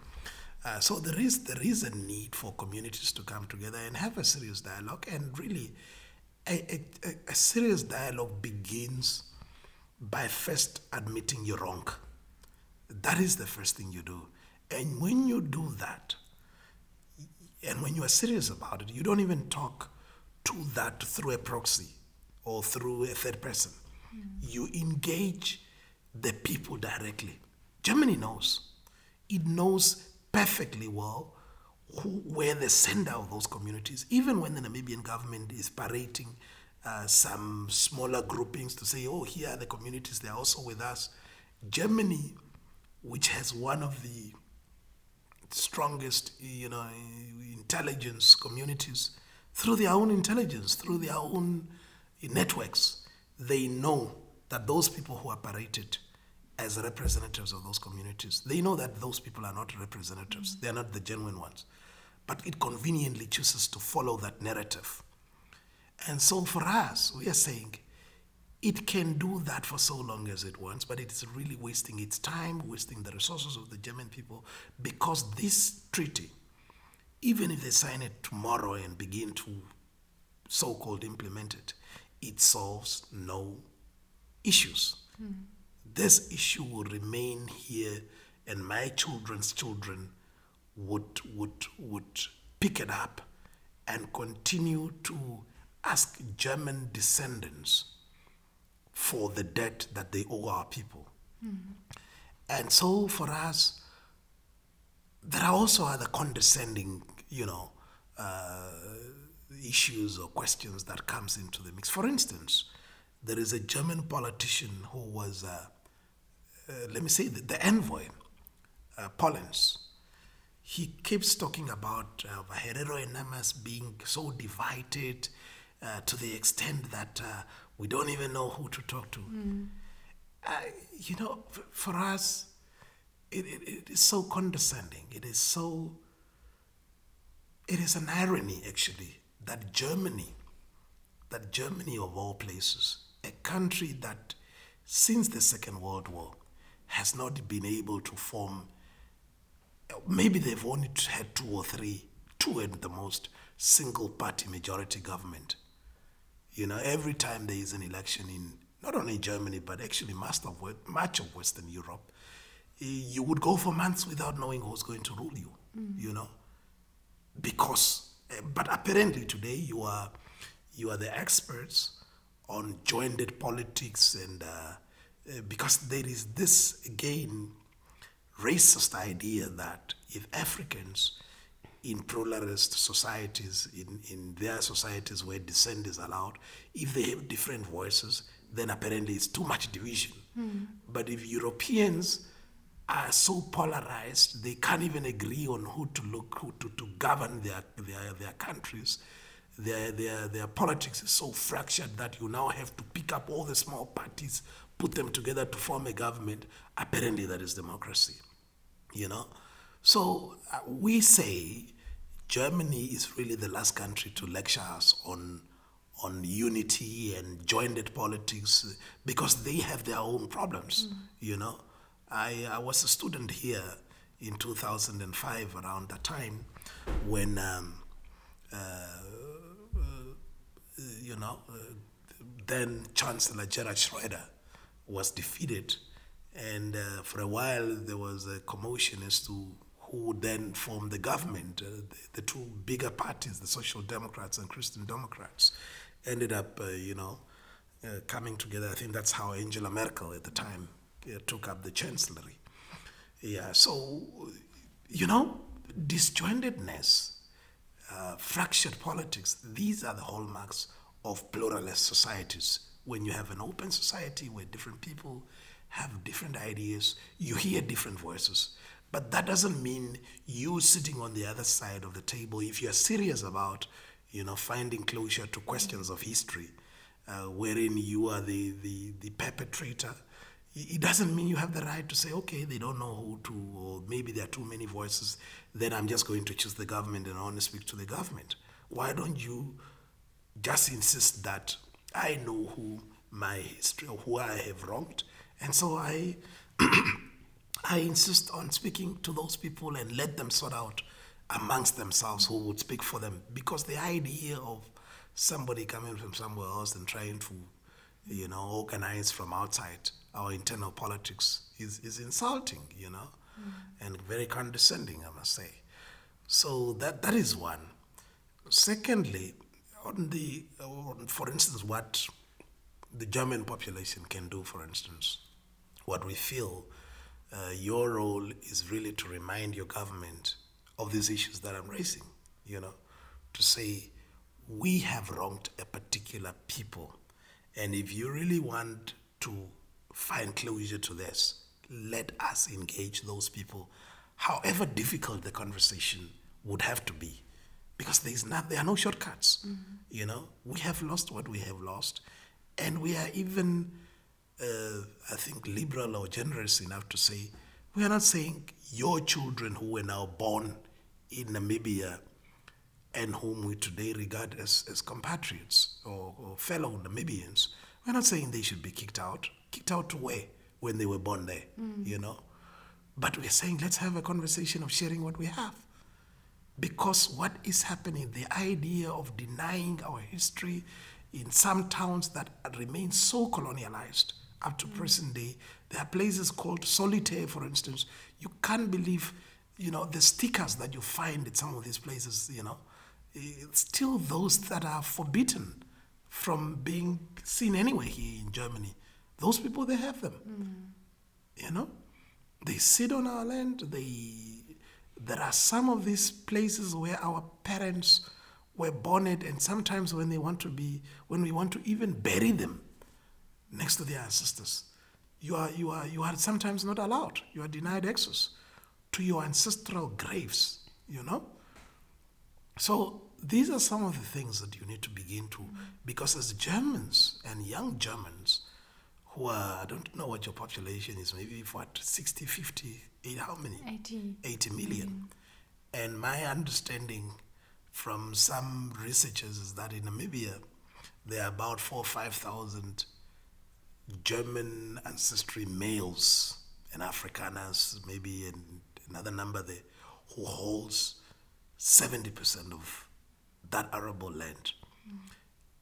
Uh, so there is there is a need for communities to come together and have a serious dialogue, and really, a, a, a serious dialogue begins by first admitting you're wrong. That is the first thing you do, and when you do that, and when you are serious about it, you don't even talk to that through a proxy or through a third person. Mm. You engage the people directly. Germany knows. It knows perfectly well who were the sender of those communities, even when the Namibian government is parading uh, some smaller groupings to say, oh, here are the communities, they're also with us. Germany, which has one of the strongest, you know, intelligence communities, through their own intelligence, through their own networks, they know that those people who are paraded as representatives of those communities. They know that those people are not representatives, they are not the genuine ones. But it conveniently chooses to follow that narrative. And so for us, we are saying it can do that for so long as it wants, but it is really wasting its time, wasting the resources of the German people, because this treaty, even if they sign it tomorrow and begin to so called implement it, it solves no issues. Mm this issue will remain here and my children's children would, would, would pick it up and continue to ask German descendants for the debt that they owe our people. Mm-hmm. And so for us, there are also other condescending, you know, uh, issues or questions that comes into the mix. For instance, there is a German politician who was uh, uh, let me say, the, the envoy, uh, Polenz, he keeps talking about uh, Vaherero and Namas being so divided uh, to the extent that uh, we don't even know who to talk to. Mm. Uh, you know, f- for us, it, it, it is so condescending. It is so, it is an irony actually that Germany, that Germany of all places, a country that since the Second World War has not been able to form, maybe they've only had two or three, two at the most, single party majority government. You know, every time there is an election in not only Germany, but actually much of, much of Western Europe, eh, you would go for months without knowing who's going to rule you, mm. you know, because, eh, but apparently today you are, you are the experts on joined politics and uh, uh, because there is this again racist idea that if Africans in pluralist societies, in, in their societies where dissent is allowed, if they have different voices, then apparently it's too much division. Mm. But if Europeans are so polarized, they can't even agree on who to look, who to, to govern their, their, their countries. Their, their, their politics is so fractured that you now have to pick up all the small parties put them together to form a government. Apparently, that is democracy. You know? So uh, we say Germany is really the last country to lecture us on on unity and joined politics because they have their own problems. Mm. You know, I, I was a student here in 2005 around that time when um, uh, uh, you know uh, then Chancellor Gerhard Schroeder was defeated, and uh, for a while there was a commotion as to who then form the government. Uh, the, the, two bigger parties, the Social Democrats and Christian Democrats, ended up, uh, you know, uh, coming together. I think that's how Angela Merkel at the time uh, took up the chancellery. Yeah, so, you know, disjointedness, uh, fractured politics, these are the hallmarks of pluralist societies. When you have an open society where different people have different ideas, you hear different voices. But that doesn't mean you sitting on the other side of the table, if you're serious about, you know, finding closure to questions of history, uh, wherein you are the, the, the perpetrator, it doesn't mean you have the right to say, okay, they don't know who to, or maybe there are too many voices, then I'm just going to choose the government and I want to speak to the government. Why don't you just insist that I know who my history or who I have wronged, and so I, I insist on speaking to those people and let them sort out amongst themselves who would speak for them, because the idea of somebody coming from somewhere else and trying to, you know, organize from outside our internal politics is, is insulting, you know, mm. and very condescending, I must say. So that that is one. Secondly, on the, on, for instance, what the German population can do, for instance, what we feel uh, your role is really to remind your government of these issues that I'm raising, you know, to say, we have wronged a particular people. And if you really want to find closure to this, let us engage those people, however difficult the conversation would have to be because there's not there are no shortcuts. Mm-hmm. You know, we have lost what we have lost, and we are even, uh, I think, liberal or generous enough to say we are not saying your children who were now born in Namibia and whom we today regard as, as compatriots or, or fellow Namibians, we're not saying they should be kicked out. Kicked out to where? When they were born there, mm. you know? But we're saying let's have a conversation of sharing what we have. Because what is happening, the idea of denying our history in some towns that remain so colonialized up to mm. present day, there are places called Solitaire, for instance. You can't believe, you know, the stickers that you find at some of these places, you know, it's still those that are forbidden from being seen anywhere here in Germany. Those people, they have them. Mm. You know, they sit on our land, they there are some of these places where our parents were born and sometimes when they want to be, when we want to even bury them next to their ancestors, you are, you are, you are sometimes not allowed. You are denied access to your ancestral graves, you know? So these are some of the things that you need to begin to, because as Germans and young Germans, who are, I don't know what your population is, maybe what, 60, 50, how many? 80. 80 million. Mm. And my understanding from some researchers is that in Namibia, there are about four or 5,000 German ancestry males and Afrikaners, maybe another number there, who holds 70% of that arable land.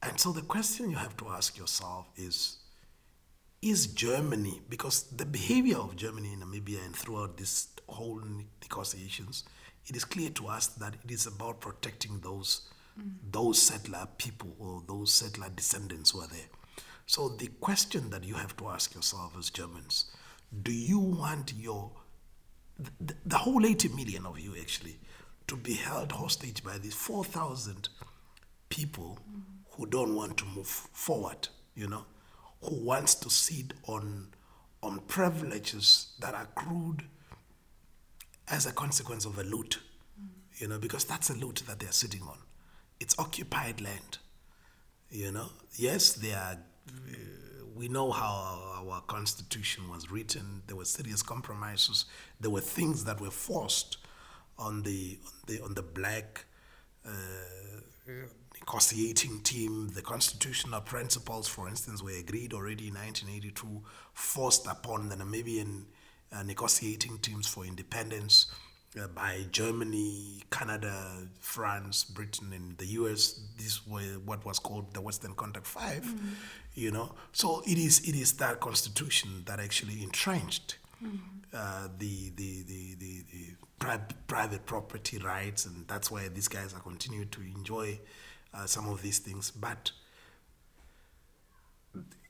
And so the question you have to ask yourself is is Germany, because the behavior of Germany in Namibia and throughout this whole negotiations, it is clear to us that it is about protecting those mm. those settler people or those settler descendants who are there. So the question that you have to ask yourself as Germans, do you want your the, the whole 80 million of you actually to be held hostage by these 4,000 people mm. who don't want to move forward, you know? who wants to sit on, on privileges that are accrued as a consequence of a loot, mm. you know, because that's a loot that they're sitting on. It's occupied land, you know. Yes, they are. Uh, we know how our, constitution was written. There were serious compromises. There were things that were forced on the on the on the black. Uh, negotiating team, the constitutional principles, for instance, were agreed already in 1982, forced upon the Namibian negotiating teams for independence. uh, by Germany, Canada, France, Britain, and the US. This were what was called the Western Contact 5 mm-hmm. You know, so it is it is that constitution that actually entrenched mm-hmm. uh, the, the, the the the pri- private property rights, and that's why these guys are continuing to enjoy uh, some of these things. But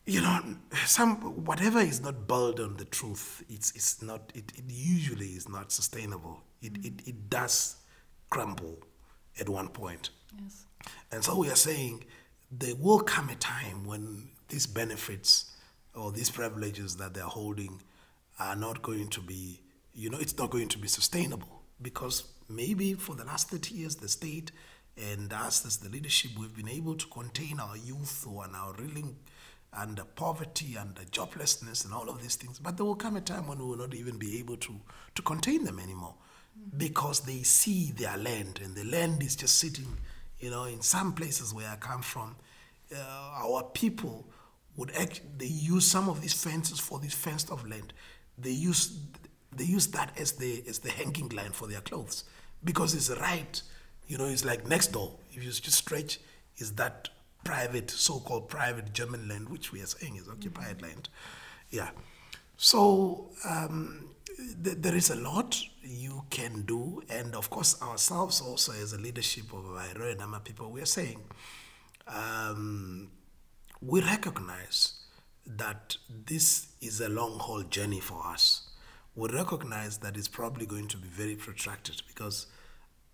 you know, some whatever is not built on the truth, it's it's not. It, it usually is not sustainable. It, mm. it it does crumble at one point. Yes. And so we are saying there will come a time when these benefits or these privileges that they're holding are not going to be, you know, it's not going to be sustainable because maybe for the last 30 years the state and us as the leadership we've been able to contain our youth or our reeling under poverty, under joblessness, and all of these things. But there will come a time when we will not even be able to, to contain them anymore because they see their land, and the land is just sitting, you know, in some places where I come from, uh, our people would act, they use some of these fences for this fenced off land. They use they use that as the as the hanging line for their clothes because it's right, you know, it's like next door. If you just stretch, is that private, so-called private German land, which we are saying is occupied mm-hmm. land. Yeah. So um, th- there is a lot you can do, and of course ourselves also as a leadership of Vairo and Nama people, we are saying um, we recognize that this is a long haul journey for us. We recognize that it's probably going to be very protracted because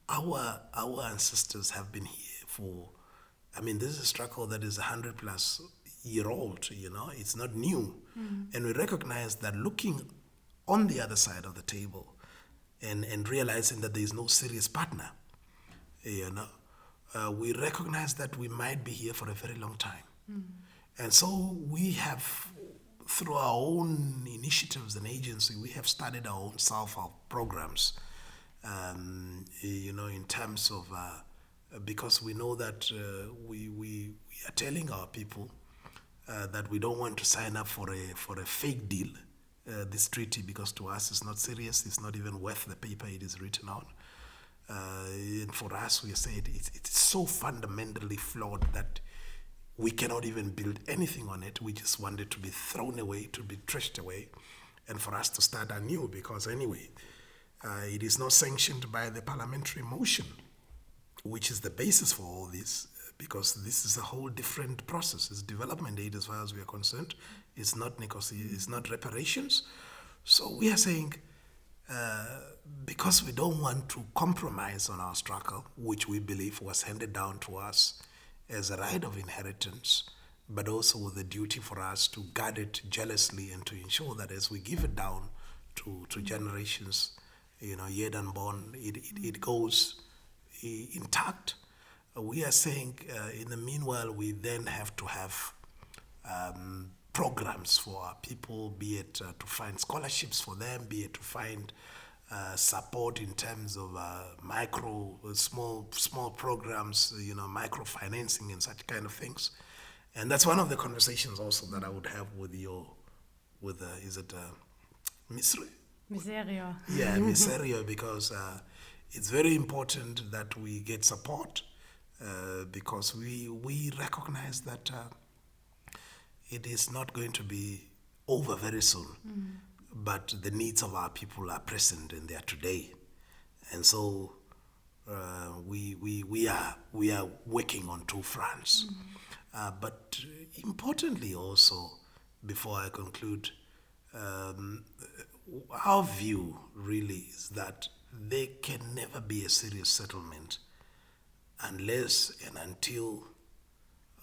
our our ancestors have been here for I mean, this is a struggle that is a hundred plus year old, you know, it's not new. Mm. And we recognize that looking on the other side of the table and, and realizing that there is no serious partner, you know, uh, we recognize that we might be here for a very long time. Mm. And so we have, through our own initiatives and agency, we have started our own self-help programs, um, you know, in terms of uh, because we know that uh, we, we, we are telling our people uh, that we don't want to sign up for a, for a fake deal, uh, this treaty, because to us it's not serious, it's not even worth the paper it is written on. Uh, and for us, we say it, it's so fundamentally flawed that we cannot even build anything on it. We just want it to be thrown away, to be trashed away, and for us to start anew, because anyway, uh, it is not sanctioned by the parliamentary motion which is the basis for all this, because this is a whole different process. It's development aid as far as we are concerned. It's not negotiation, it's not reparations. So we are saying, uh, because we don't want to compromise on our struggle, which we believe was handed down to us as a right of inheritance, but also with a duty for us to guard it jealously and to ensure that as we give it down to, to generations, you know, yet unborn, it, it, it goes intact. Uh, we are saying uh, in the meanwhile, we then have to have um, programs for our people, be it uh, to find scholarships for them, be it to find uh, support in terms of uh, micro, uh, small, small programs, you know, microfinancing and such kind of things. And that's one of the conversations also that I would have with your, with is it Misri? Miserio. Yeah, Miserio, because it's very important that we get support uh, because we, we recognize that uh, it is not going to be over very soon. Mm. But the needs of our people are present and they are today. And so uh, we, we, we, are, we are working on two fronts. Mm. but importantly, also, before I conclude, um, our view really is that there can never be a serious settlement unless and until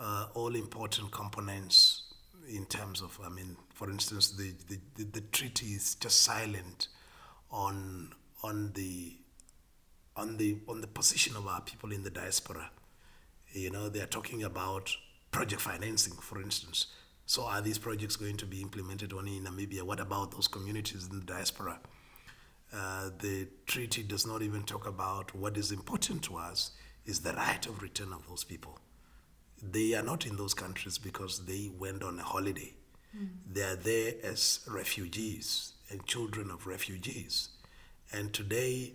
uh, all important components in terms of, I mean, for instance, the, the, the, the treaty is just silent on, on, the, on, the, on the position of our people in the diaspora. You know, they are talking about project financing, for instance. So are these projects going to be implemented only in Namibia? What about those communities in the diaspora? Uh, the treaty does not even talk about what is important to us is the right of return of those people. They are not in those countries because they went on a holiday. Mm. They are there as refugees and children of refugees. And today,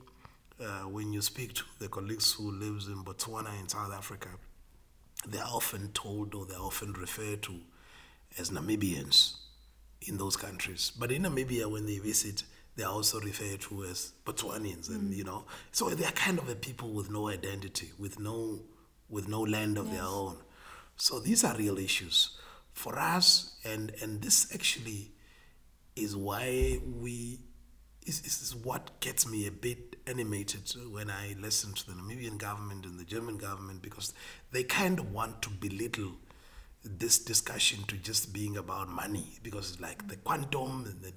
uh, when you speak to the colleagues who lives in Botswana in South Africa, they are often told or they're often referred to as Namibians in those countries. But in Namibia, when they visit, they are also referred to as Botswanians, mm. and you know, so they are kind of a people with no identity, with no, with no land of yes. their own. So these are real issues for us, and and this actually is why we. Is, is what gets me a bit animated when I listen to the Namibian government and the German government because they kind of want to belittle this discussion to just being about money because it's like the quantum and the,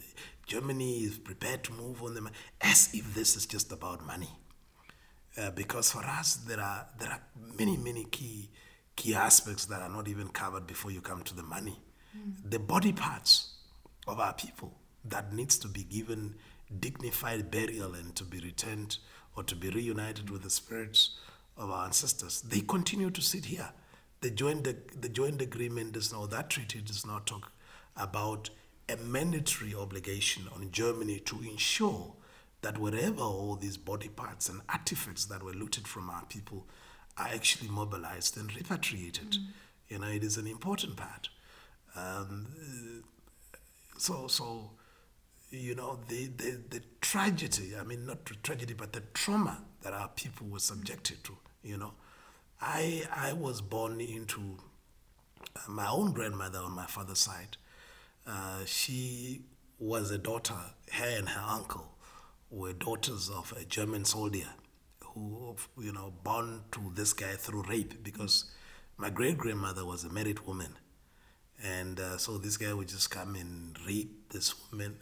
Germany is prepared to move on them as if this is just about money. Uh, because for us there are there are many many key key aspects that are not even covered before you come to the money. Mm. The body parts of our people that needs to be given dignified burial and to be returned or to be reunited with the spirits of our ancestors. They continue to sit here the joint, the joint agreement does not, that treaty does not talk about a mandatory obligation on Germany to ensure that wherever all these body parts and artifacts that were looted from our people are actually mobilized and repatriated. Mm. You know, it is an important part. Um, so, so you know, the, the, the tragedy, I mean, not tragedy, but the trauma that our people were subjected to, you know, I, I was born into uh, my own grandmother on my father's side. Uh, she was a daughter, her and her uncle were daughters of a German soldier who, you know, born to this guy through rape because my great grandmother was a married woman. And uh, so this guy would just come and rape this woman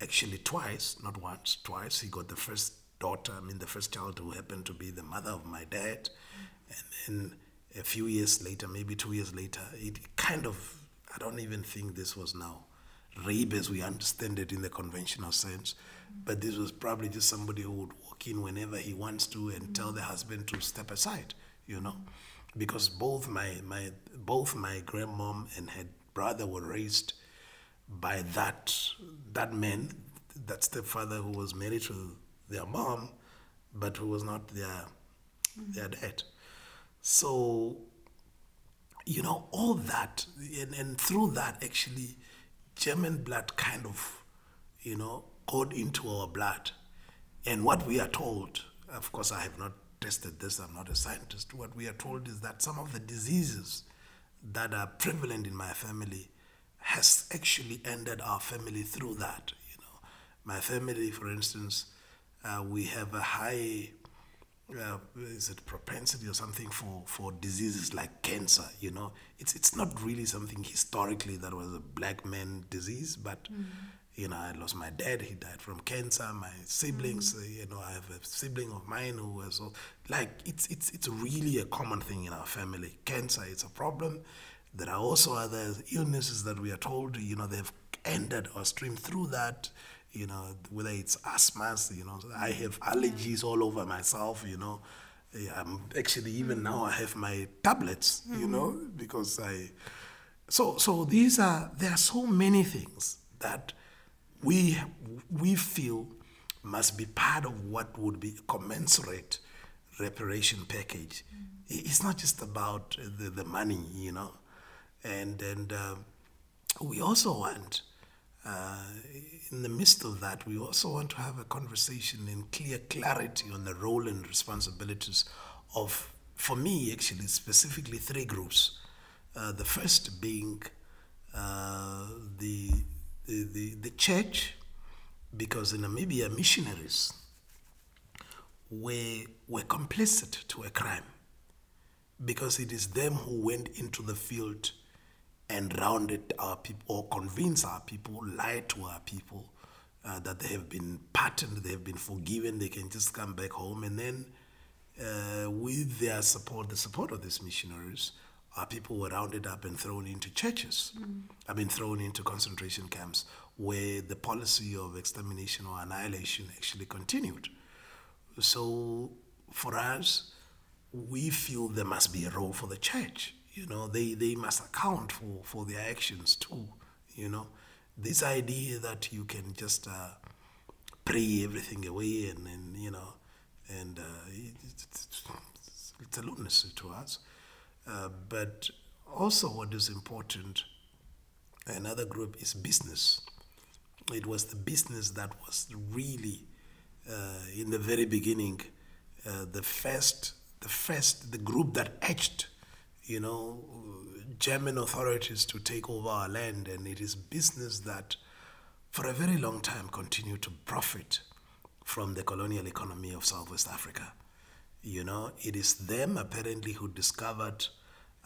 actually twice, not once, twice. He got the first daughter, I mean, the first child who happened to be the mother of my dad. And then a few years later, maybe two years later, it kind of, I don't even think this was now rape as we understand it in the conventional sense, but this was probably just somebody who would walk in whenever he wants to and tell the husband to step aside, you know, because both my my both my grandmom and her brother were raised by that that man, that stepfather who was married to their mom, but who was not their their dad. So, you know, all that, and, and through that, actually, German blood kind of, you know, got into our blood. And what we are told, of course, I have not tested this, I'm not a scientist. What we are told is that some of the diseases that are prevalent in my family has actually ended our family through that. You know, my family, for instance, uh, we have a high uh, is it propensity or something for, for diseases like cancer you know it's it's not really something historically that was a black man disease but mm. you know I lost my dad he died from cancer my siblings mm. you know I have a sibling of mine who was like it's it's it's really a common thing in our family cancer is a problem there are also other illnesses that we are told you know they've ended or streamed through that you know, whether it's asthma, you know, I have allergies all over myself, you know. I'm actually even now I have my tablets, you mm-hmm. know, because I. So so these are there are so many things that we we feel must be part of what would be a commensurate reparation package. Mm. It's not just about the, the money, you know, and and uh, we also want uh, in the midst of that, we also want to have a conversation in clear clarity on the role and responsibilities of, for me, actually, specifically three groups. Uh, the first being uh, the, the, the, the church, because in Namibia, missionaries were, were complicit to a crime because it is them who went into the field and rounded our people or convince our people, lie to our people uh, that they have been pardoned, they have been forgiven, they can just come back home. And then, uh, with their support, the support of these missionaries, our people were rounded up and thrown into churches. Mm. I've been thrown into concentration camps where the policy of extermination or annihilation actually continued. So, for us, we feel there must be a role for the church you know, they, they must account for, for their actions too. You know, this idea that you can just uh, pray everything away and, and you know, and uh, it's, it's, a lunacy to us. Uh, but also, what is important, another group is business. It was the business that was really, uh, in the very beginning, uh, the first, the first, the group that etched, you know, German authorities to take over our land, and it is business that, for a very long time, continued to profit from the colonial economy of Southwest Africa. You know, it is them apparently who discovered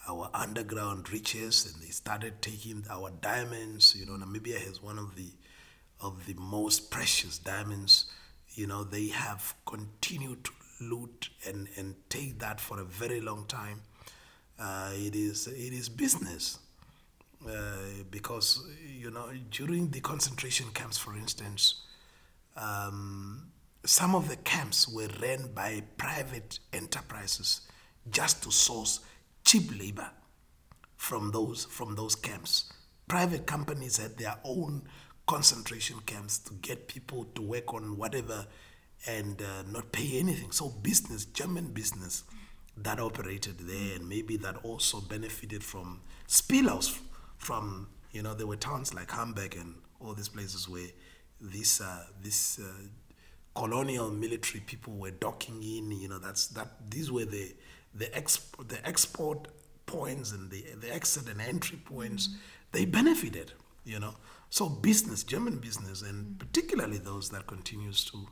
our underground riches and they started taking our diamonds. You know, Namibia has one of the of the most precious diamonds. You know, they have continued to loot and, and take that for a very long time. Uh, it is it is business. Uh, because you know during the concentration camps, for instance, um, some of the camps were ran by private enterprises just to source cheap labor from those from those camps. Private companies had their own concentration camps to get people to work on whatever and uh, not pay anything. So business, German business that operated there and maybe that also benefited from spillouts from, you know, there were towns like Hamburg and all these places where this, uh, this uh, colonial military people were docking in, you know, that's, that, these were the, the, exp- the export points and the, the exit and entry points, mm-hmm. they benefited, you know. So business, German business, and mm-hmm. particularly those that continues to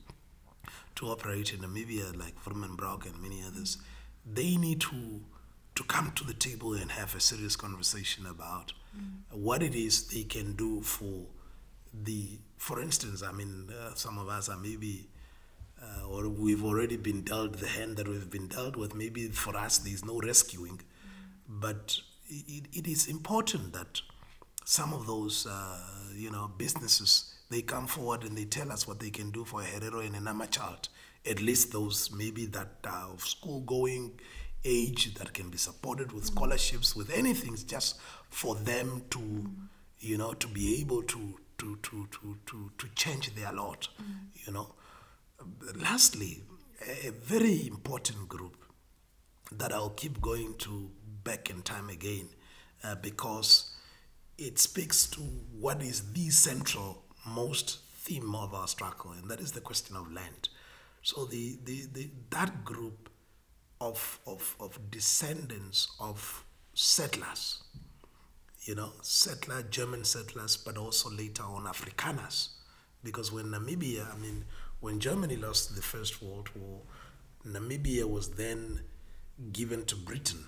to operate in Namibia, like Brock and many others, they need to to come to the table and have a serious conversation about mm. what it is they can do for the. For instance, I mean, uh, some of us are maybe. Uh, or we've already been dealt the hand that we've been dealt with. Maybe for us there's no rescuing, mm. but it, it is important that some of those, uh, you know, businesses they come forward and they tell us what they can do for a Herero and a Nama child. At least those maybe that are of school going age that can be supported with scholarships, with anything, just for them to, you know, to be able to to to to to, to change their lot, you know. Lastly, a very important group that I'll keep going to back in time again uh, because it speaks to what is the central most theme of our struggle, and that is the question of land. So the, the, the that group of, of, of descendants of settlers, you know, settler, German settlers, but also later on Afrikaners. Because when Namibia, I mean, when Germany lost the First World War, Namibia was then given to Britain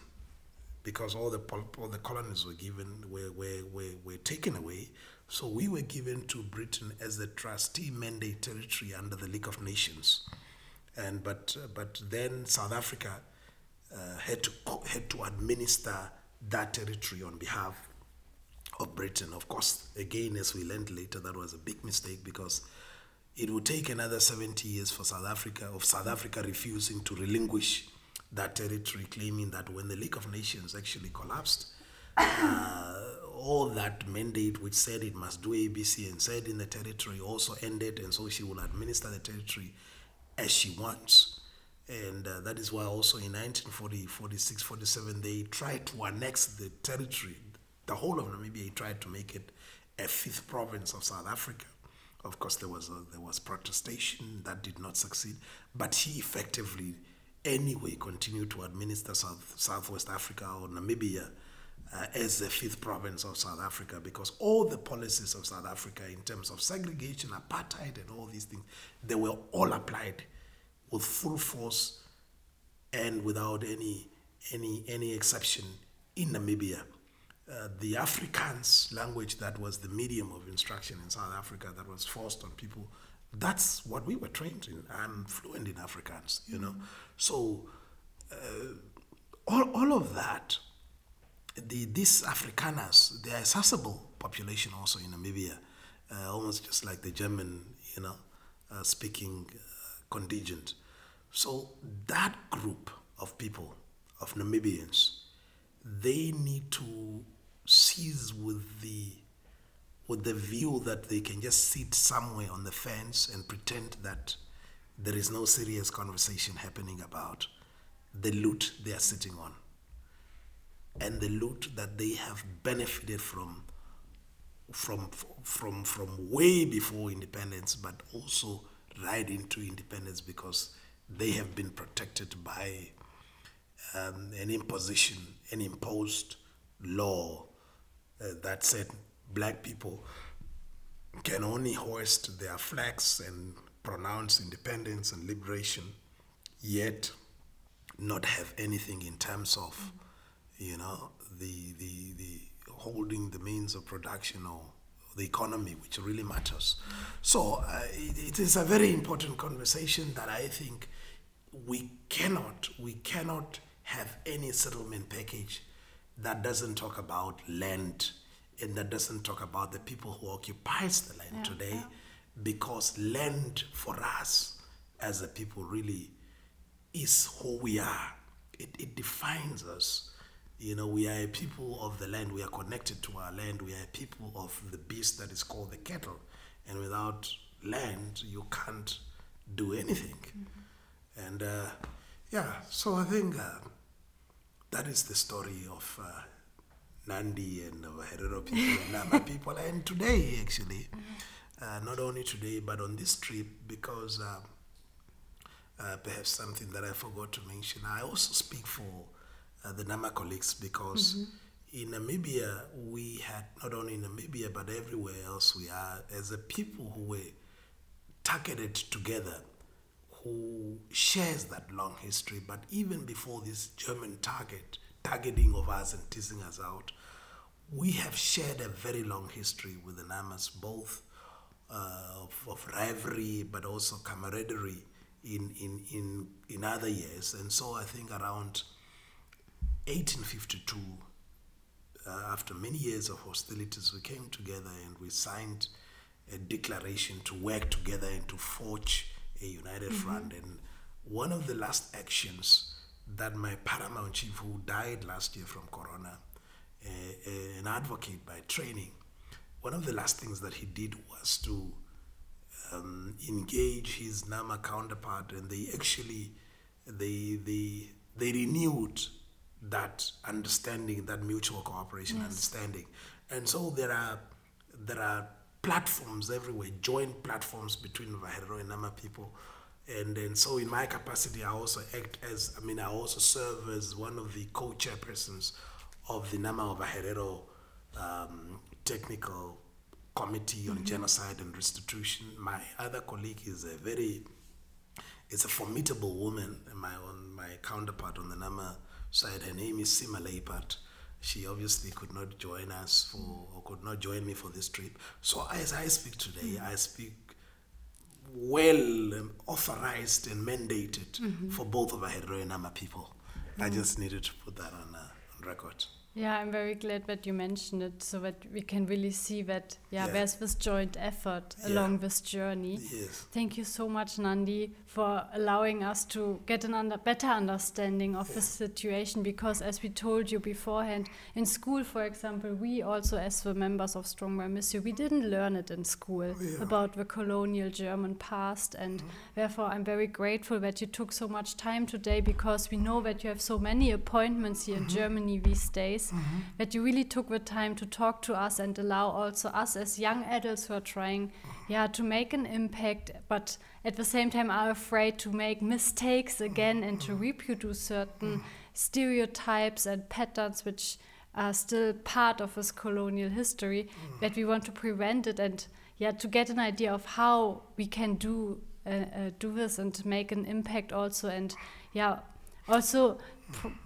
because all the all the colonies were given were, were, were, were taken away so we were given to Britain as the trustee mandate territory under the League of Nations, and but but then South Africa uh, had to had to administer that territory on behalf of Britain. Of course, again, as we learned later, that was a big mistake because it would take another 70 years for South Africa of South Africa refusing to relinquish that territory, claiming that when the League of Nations actually collapsed. Uh, all that mandate which said it must do ABC and said in the territory also ended, and so she will administer the territory as she wants. And uh, that is why also in 1940, 46, 47, they tried to annex the territory, the whole of Namibia, tried to make it a fifth province of South Africa. Of course, there was a, there was protestation that did not succeed, but he effectively, anyway, continued to administer South Southwest Africa or Namibia uh, as the fifth province of South Africa because all the policies of South Africa in terms of segregation, apartheid, and all these things, they were all applied with full force and without any any any exception in Namibia. Uh, the Afrikaans language that was the medium of instruction in South Africa that was forced on people, that's what we were trained in. I'm fluent in Afrikaans, you know. So uh, all, all of that the, these Afrikaners, they are a sizable population also in Namibia, uh, almost just like the German, you know, uh, speaking uh, contingent. So that group of people, of Namibians, they need to seize with the with the view that they can just sit somewhere on the fence and pretend that there is no serious conversation happening about the loot they are sitting on and the loot that they have benefited from from from from way before independence but also right into independence because they have been protected by um, an imposition an imposed law uh, that said black people can only hoist their flags and pronounce independence and liberation yet not have anything in terms of you know the the the holding the means of production or the economy which really matters so uh, it, it is a very important conversation that i think we cannot we cannot have any settlement package that doesn't talk about land and that doesn't talk about the people who occupies the land Yeah, today yeah. because land for us as a people really is who we are it, it defines us you know we are a people of the land. We are connected to our land. We are a people of the beast that is called the cattle. And without land you can't do anything. And uh, yeah so i think uh, that is the story of uh, Nandi and uh, Herero people and Nama people. And today, actually, uh, not only today, but on this trip, because uh, uh, perhaps something that I forgot to mention, I also speak for uh, the Nama colleagues because in Namibia, we had, not only in Namibia, but everywhere else we are, as a people who were targeted together who shares that long history. But even before this German target, targeting of us and teasing us out, we have shared a very long history with the Namas, both uh, of, of rivalry but also camaraderie in, in, in, in other years. And so I think around 1852, uh, after many years of hostilities, we came together and we signed a declaration to work together and to forge a united front. And one of the last actions that my paramount chief, who died last year from corona, uh, uh, an advocate by training, one of the last things that he did was to um, engage his Nama counterpart, and they actually they they they renewed that understanding, that mutual cooperation understanding, and so there are there are platforms everywhere, joint platforms between Ovaherero and Nama people. And and so in my capacity, I also act as, I mean, I also serve as one of the co-chairpersons of the Nama of Herero um, Technical Committee on Genocide and Restitution. My other colleague is a very, it's a formidable woman, my on my counterpart on the Nama side. Her name is Sima Luipert. She obviously could not join us for, or could not join me for this trip. So as I speak today, I speak well um, authorized and mandated for both of our Herero and Nama people. I just needed to put that on, uh, on record. Yeah, I'm very glad that you mentioned it so that we can really see that, yeah, Yeah. there's this joint effort Yeah. along this journey. Yes. Thank you so much, Nandi, for allowing us to get an under, better understanding of the situation because, as we told you beforehand, in school, for example, we also, as the members of Strong by Missio, we didn't learn it in school oh, Yeah. about the colonial German past. And mm-hmm. therefore, I'm very grateful that you took so much time today because we know that you have so many appointments here in mm-hmm. Germany these days mm-hmm. that you really took the time to talk to us and allow also us as young adults who are trying yeah to make an impact but at the same time are afraid to make mistakes again and to reproduce certain stereotypes and patterns which are still part of this colonial history that we want to prevent it and yeah to get an idea of how we can do uh, uh, do this and make an impact also and yeah also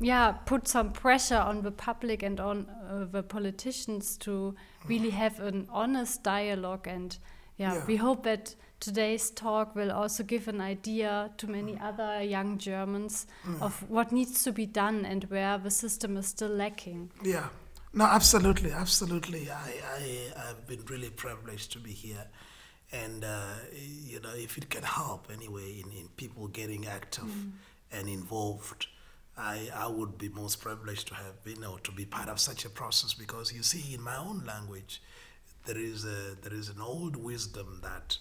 yeah put some pressure on the public and on uh, the politicians to really have an honest dialogue and yeah, Yeah. we hope that today's talk will also give an idea to many mm. other young Germans mm. of what needs to be done and where the system is still lacking. Yeah. No, absolutely, absolutely. I, I, I've been really privileged to be here. And, uh, you know, if it can help anyway in, in people getting active mm. and involved, I, I would be most privileged to have been or to be part of such a process because you see, in my own language, there is, a, there is an old wisdom that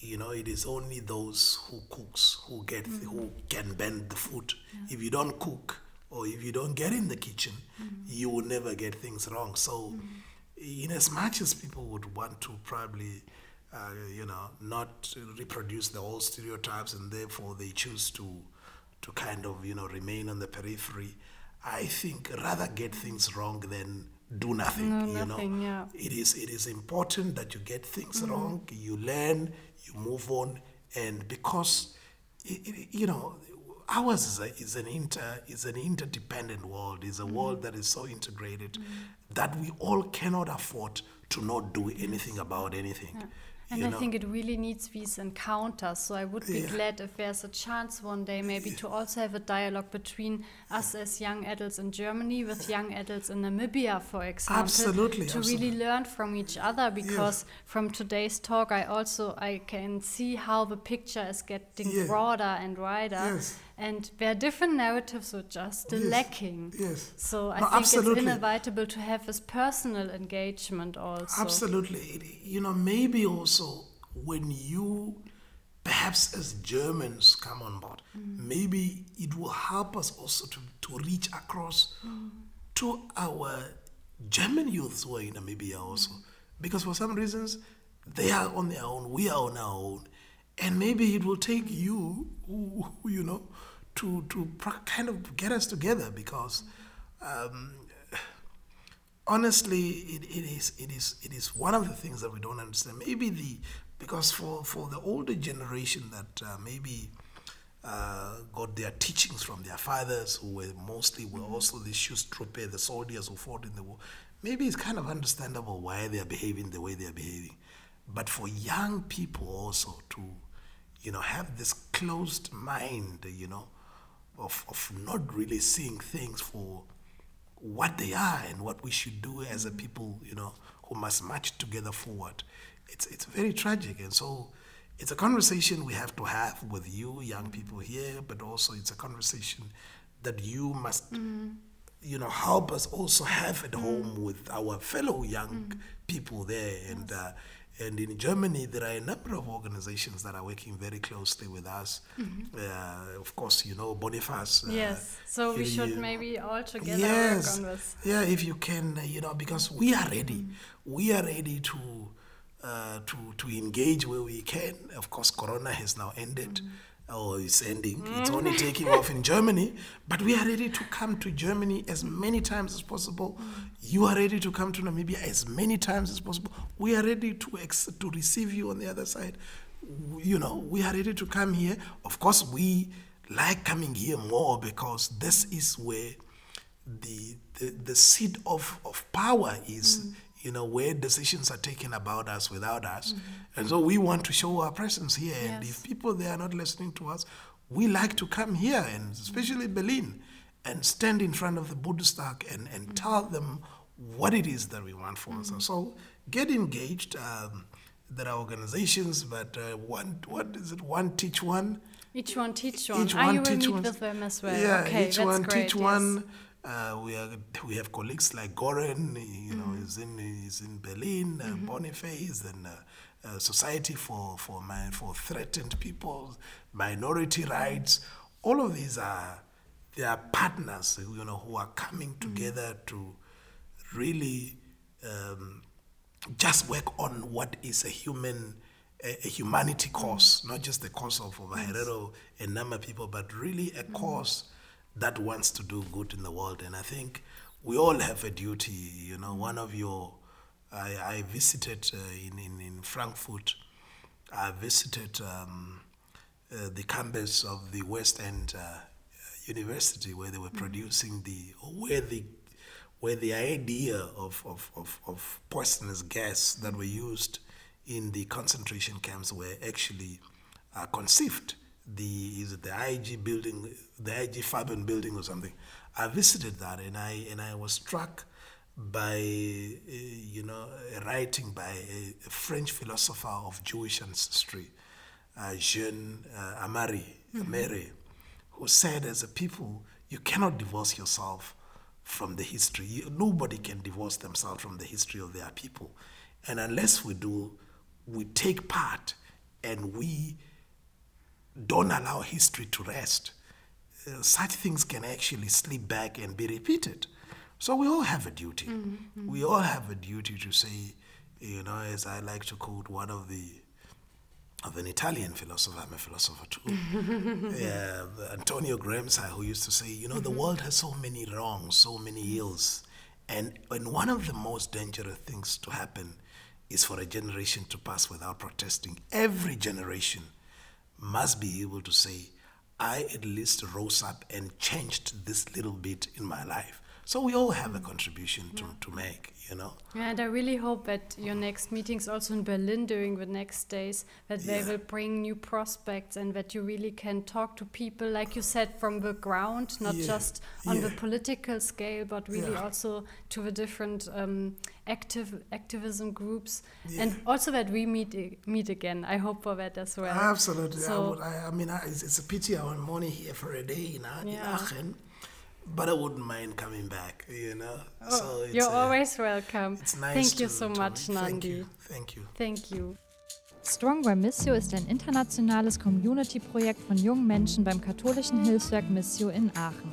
you know, it is only those who cooks who get mm-hmm. who can bend the food. Yeah. If you don't cook or if you don't get in the kitchen, mm-hmm. you will never get things wrong. So, mm-hmm. in as much as people would want to probably, uh, you know, not reproduce the old stereotypes and therefore they choose to to kind of you know remain on the periphery. I think rather get things wrong than do nothing. No, you nothing, know, yeah. it is it is important that you get things mm-hmm. wrong, you learn, you move on, and because it, it, you know ours is, a, is an inter is an interdependent world. is a mm-hmm. world that is so integrated mm-hmm. that we all cannot afford to not do anything about anything. Yeah. And I know? think it really needs these encounters. So I would be yeah. glad if there's a chance one day maybe yeah. to also have a dialogue between us as young adults in Germany with young adults in Namibia, for example. Absolutely. To absolutely. really learn from each other because yes. from today's talk I also I can see how the picture is getting yeah. broader and wider. Yes and there are different narratives which are still yes. lacking. Yes. So I no, think absolutely. it's inevitable to have this personal engagement also. Absolutely. You know, maybe also when you perhaps as Germans come on board, mm. maybe it will help us also to, to reach across mm. to our German youths who are in Namibia also. Mm. Because for some reasons, they are on their own, we are on our own. And maybe it will take you, who, you know, to to kind of get us together because um, honestly it, it is it is it is one of the things that we don't understand maybe the because for for the older generation that uh, maybe uh, got their teachings from their fathers who were mostly were mm-hmm. also the Schutztruppe, the soldiers who fought in the war maybe it's kind of understandable why they are behaving the way they are behaving but for young people also to you know have this closed mind you know of, of not really seeing things for what they are and what we should do as a people, you know, who must march together forward. It's, it's very tragic. And so it's a conversation we have to have with you, young people here, but also it's a conversation that you must, mm-hmm. you know, help us also have at mm-hmm. home with our fellow young mm-hmm. people there. And, yes. uh, and in Germany, there are a number of organizations that are working very closely with us. Mm-hmm. Uh, of course, you know Boniface. Uh, yes, so we should you, maybe all together yes, work on this. Yeah, if you can, uh, you know, because we are ready. Mm-hmm. We are ready to uh, to to engage where we can. Of course, Corona has now ended. Mm-hmm oh, it's ending. Mm. It's only taking off in Germany. But we are ready to come to Germany as many times as possible. Mm. You are ready to come to Namibia as many times as possible. We are ready to ex- to receive you on the other side. You know, we are ready to come here. Of course, we like coming here more because this is where the the, the seat of, of power is. Mm you know, where decisions are taken about us without us. Mm-hmm. And so we want to show our presence here. Yes. And if people they are not listening to us, we like to come here, and especially Berlin, and stand in front of the Bundestag and, and mm-hmm. tell them what it is that we want for mm-hmm. us. So get engaged. Um, there are organizations, but uh, one, what is it? One teach one. Each one teach one. Each one you teach will meet one. with them as well. Yeah, okay, each one great, teach yes. one. Uh, we are we have colleagues like Goran, you know, mm-hmm. is in is in Berlin, uh, mm-hmm. Boniface, and uh, uh, Society for for my, for Threatened People, Minority Rights. All of these are they are partners, you know, who are coming mm-hmm. together mm-hmm. to really um, just work on what is a human a, a humanity mm-hmm. cause, not just the cause of, of Herero and Nama people, but really a mm-hmm. cause that wants to do good in the world. And I think we all have a duty. You know, one of your, I, I visited uh, in, in, in, Frankfurt, I visited um, uh, the campus of the West End uh, University where they were mm-hmm. producing the, where the, where the idea of, of, of, of poisonous gas that were used in the concentration camps were actually uh, conceived the is it the IG building, the IG Farben building or something. I visited that and I and I was struck by uh, you know a writing by a, a, French philosopher of Jewish ancestry, uh, Jean uh, Améry, mm-hmm. who said, as a people, you cannot divorce yourself from the history. You, nobody can divorce themselves from the history of their people, and unless we do, we take part and we don't allow history to rest, uh, such things can actually slip back and be repeated. So we all have a duty. Mm-hmm. We all have a duty to say, you know, as I like to quote one of the of an Italian philosopher, I'm a philosopher too, yeah, Antonio Gramsci, who used to say, you know, mm-hmm. the world has so many wrongs, so many ills, and and one of the most dangerous things to happen is for a generation to pass without protesting. Every generation must be able to say, I at least rose up and changed this little bit in my life. So we all have a contribution to, yeah. to make, you know. Yeah, and I really hope that your next meetings also in Berlin during the next days, that yeah. they will bring new prospects and that you really can talk to people, like you said, from the ground, not yeah. just on the political scale, but really also to the different um, active activism groups, and also that we meet meet again. I hope for that as well. Absolutely. So, I, would, I, I mean, I, it's, it's, a pity I'm only here for a day in, in Aachen but I wouldn't mind coming back, you know. Oh, so you're uh, always welcome. It's nice Thank you so much, Nandi. Thank you. Thank you. Thank you. Strong by Missio ist ein internationales Community-Projekt von jungen Menschen beim katholischen Hilfswerk Missio in Aachen.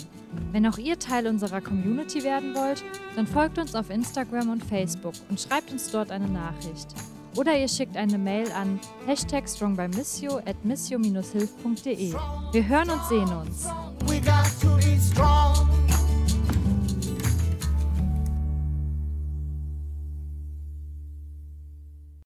Wenn auch ihr Teil unserer Community werden wollt, dann folgt uns auf Instagram und Facebook und schreibt uns dort eine Nachricht. Oder ihr schickt eine Mail an hashtag strongbymissio at missio-hilf.de. Wir hören und sehen uns.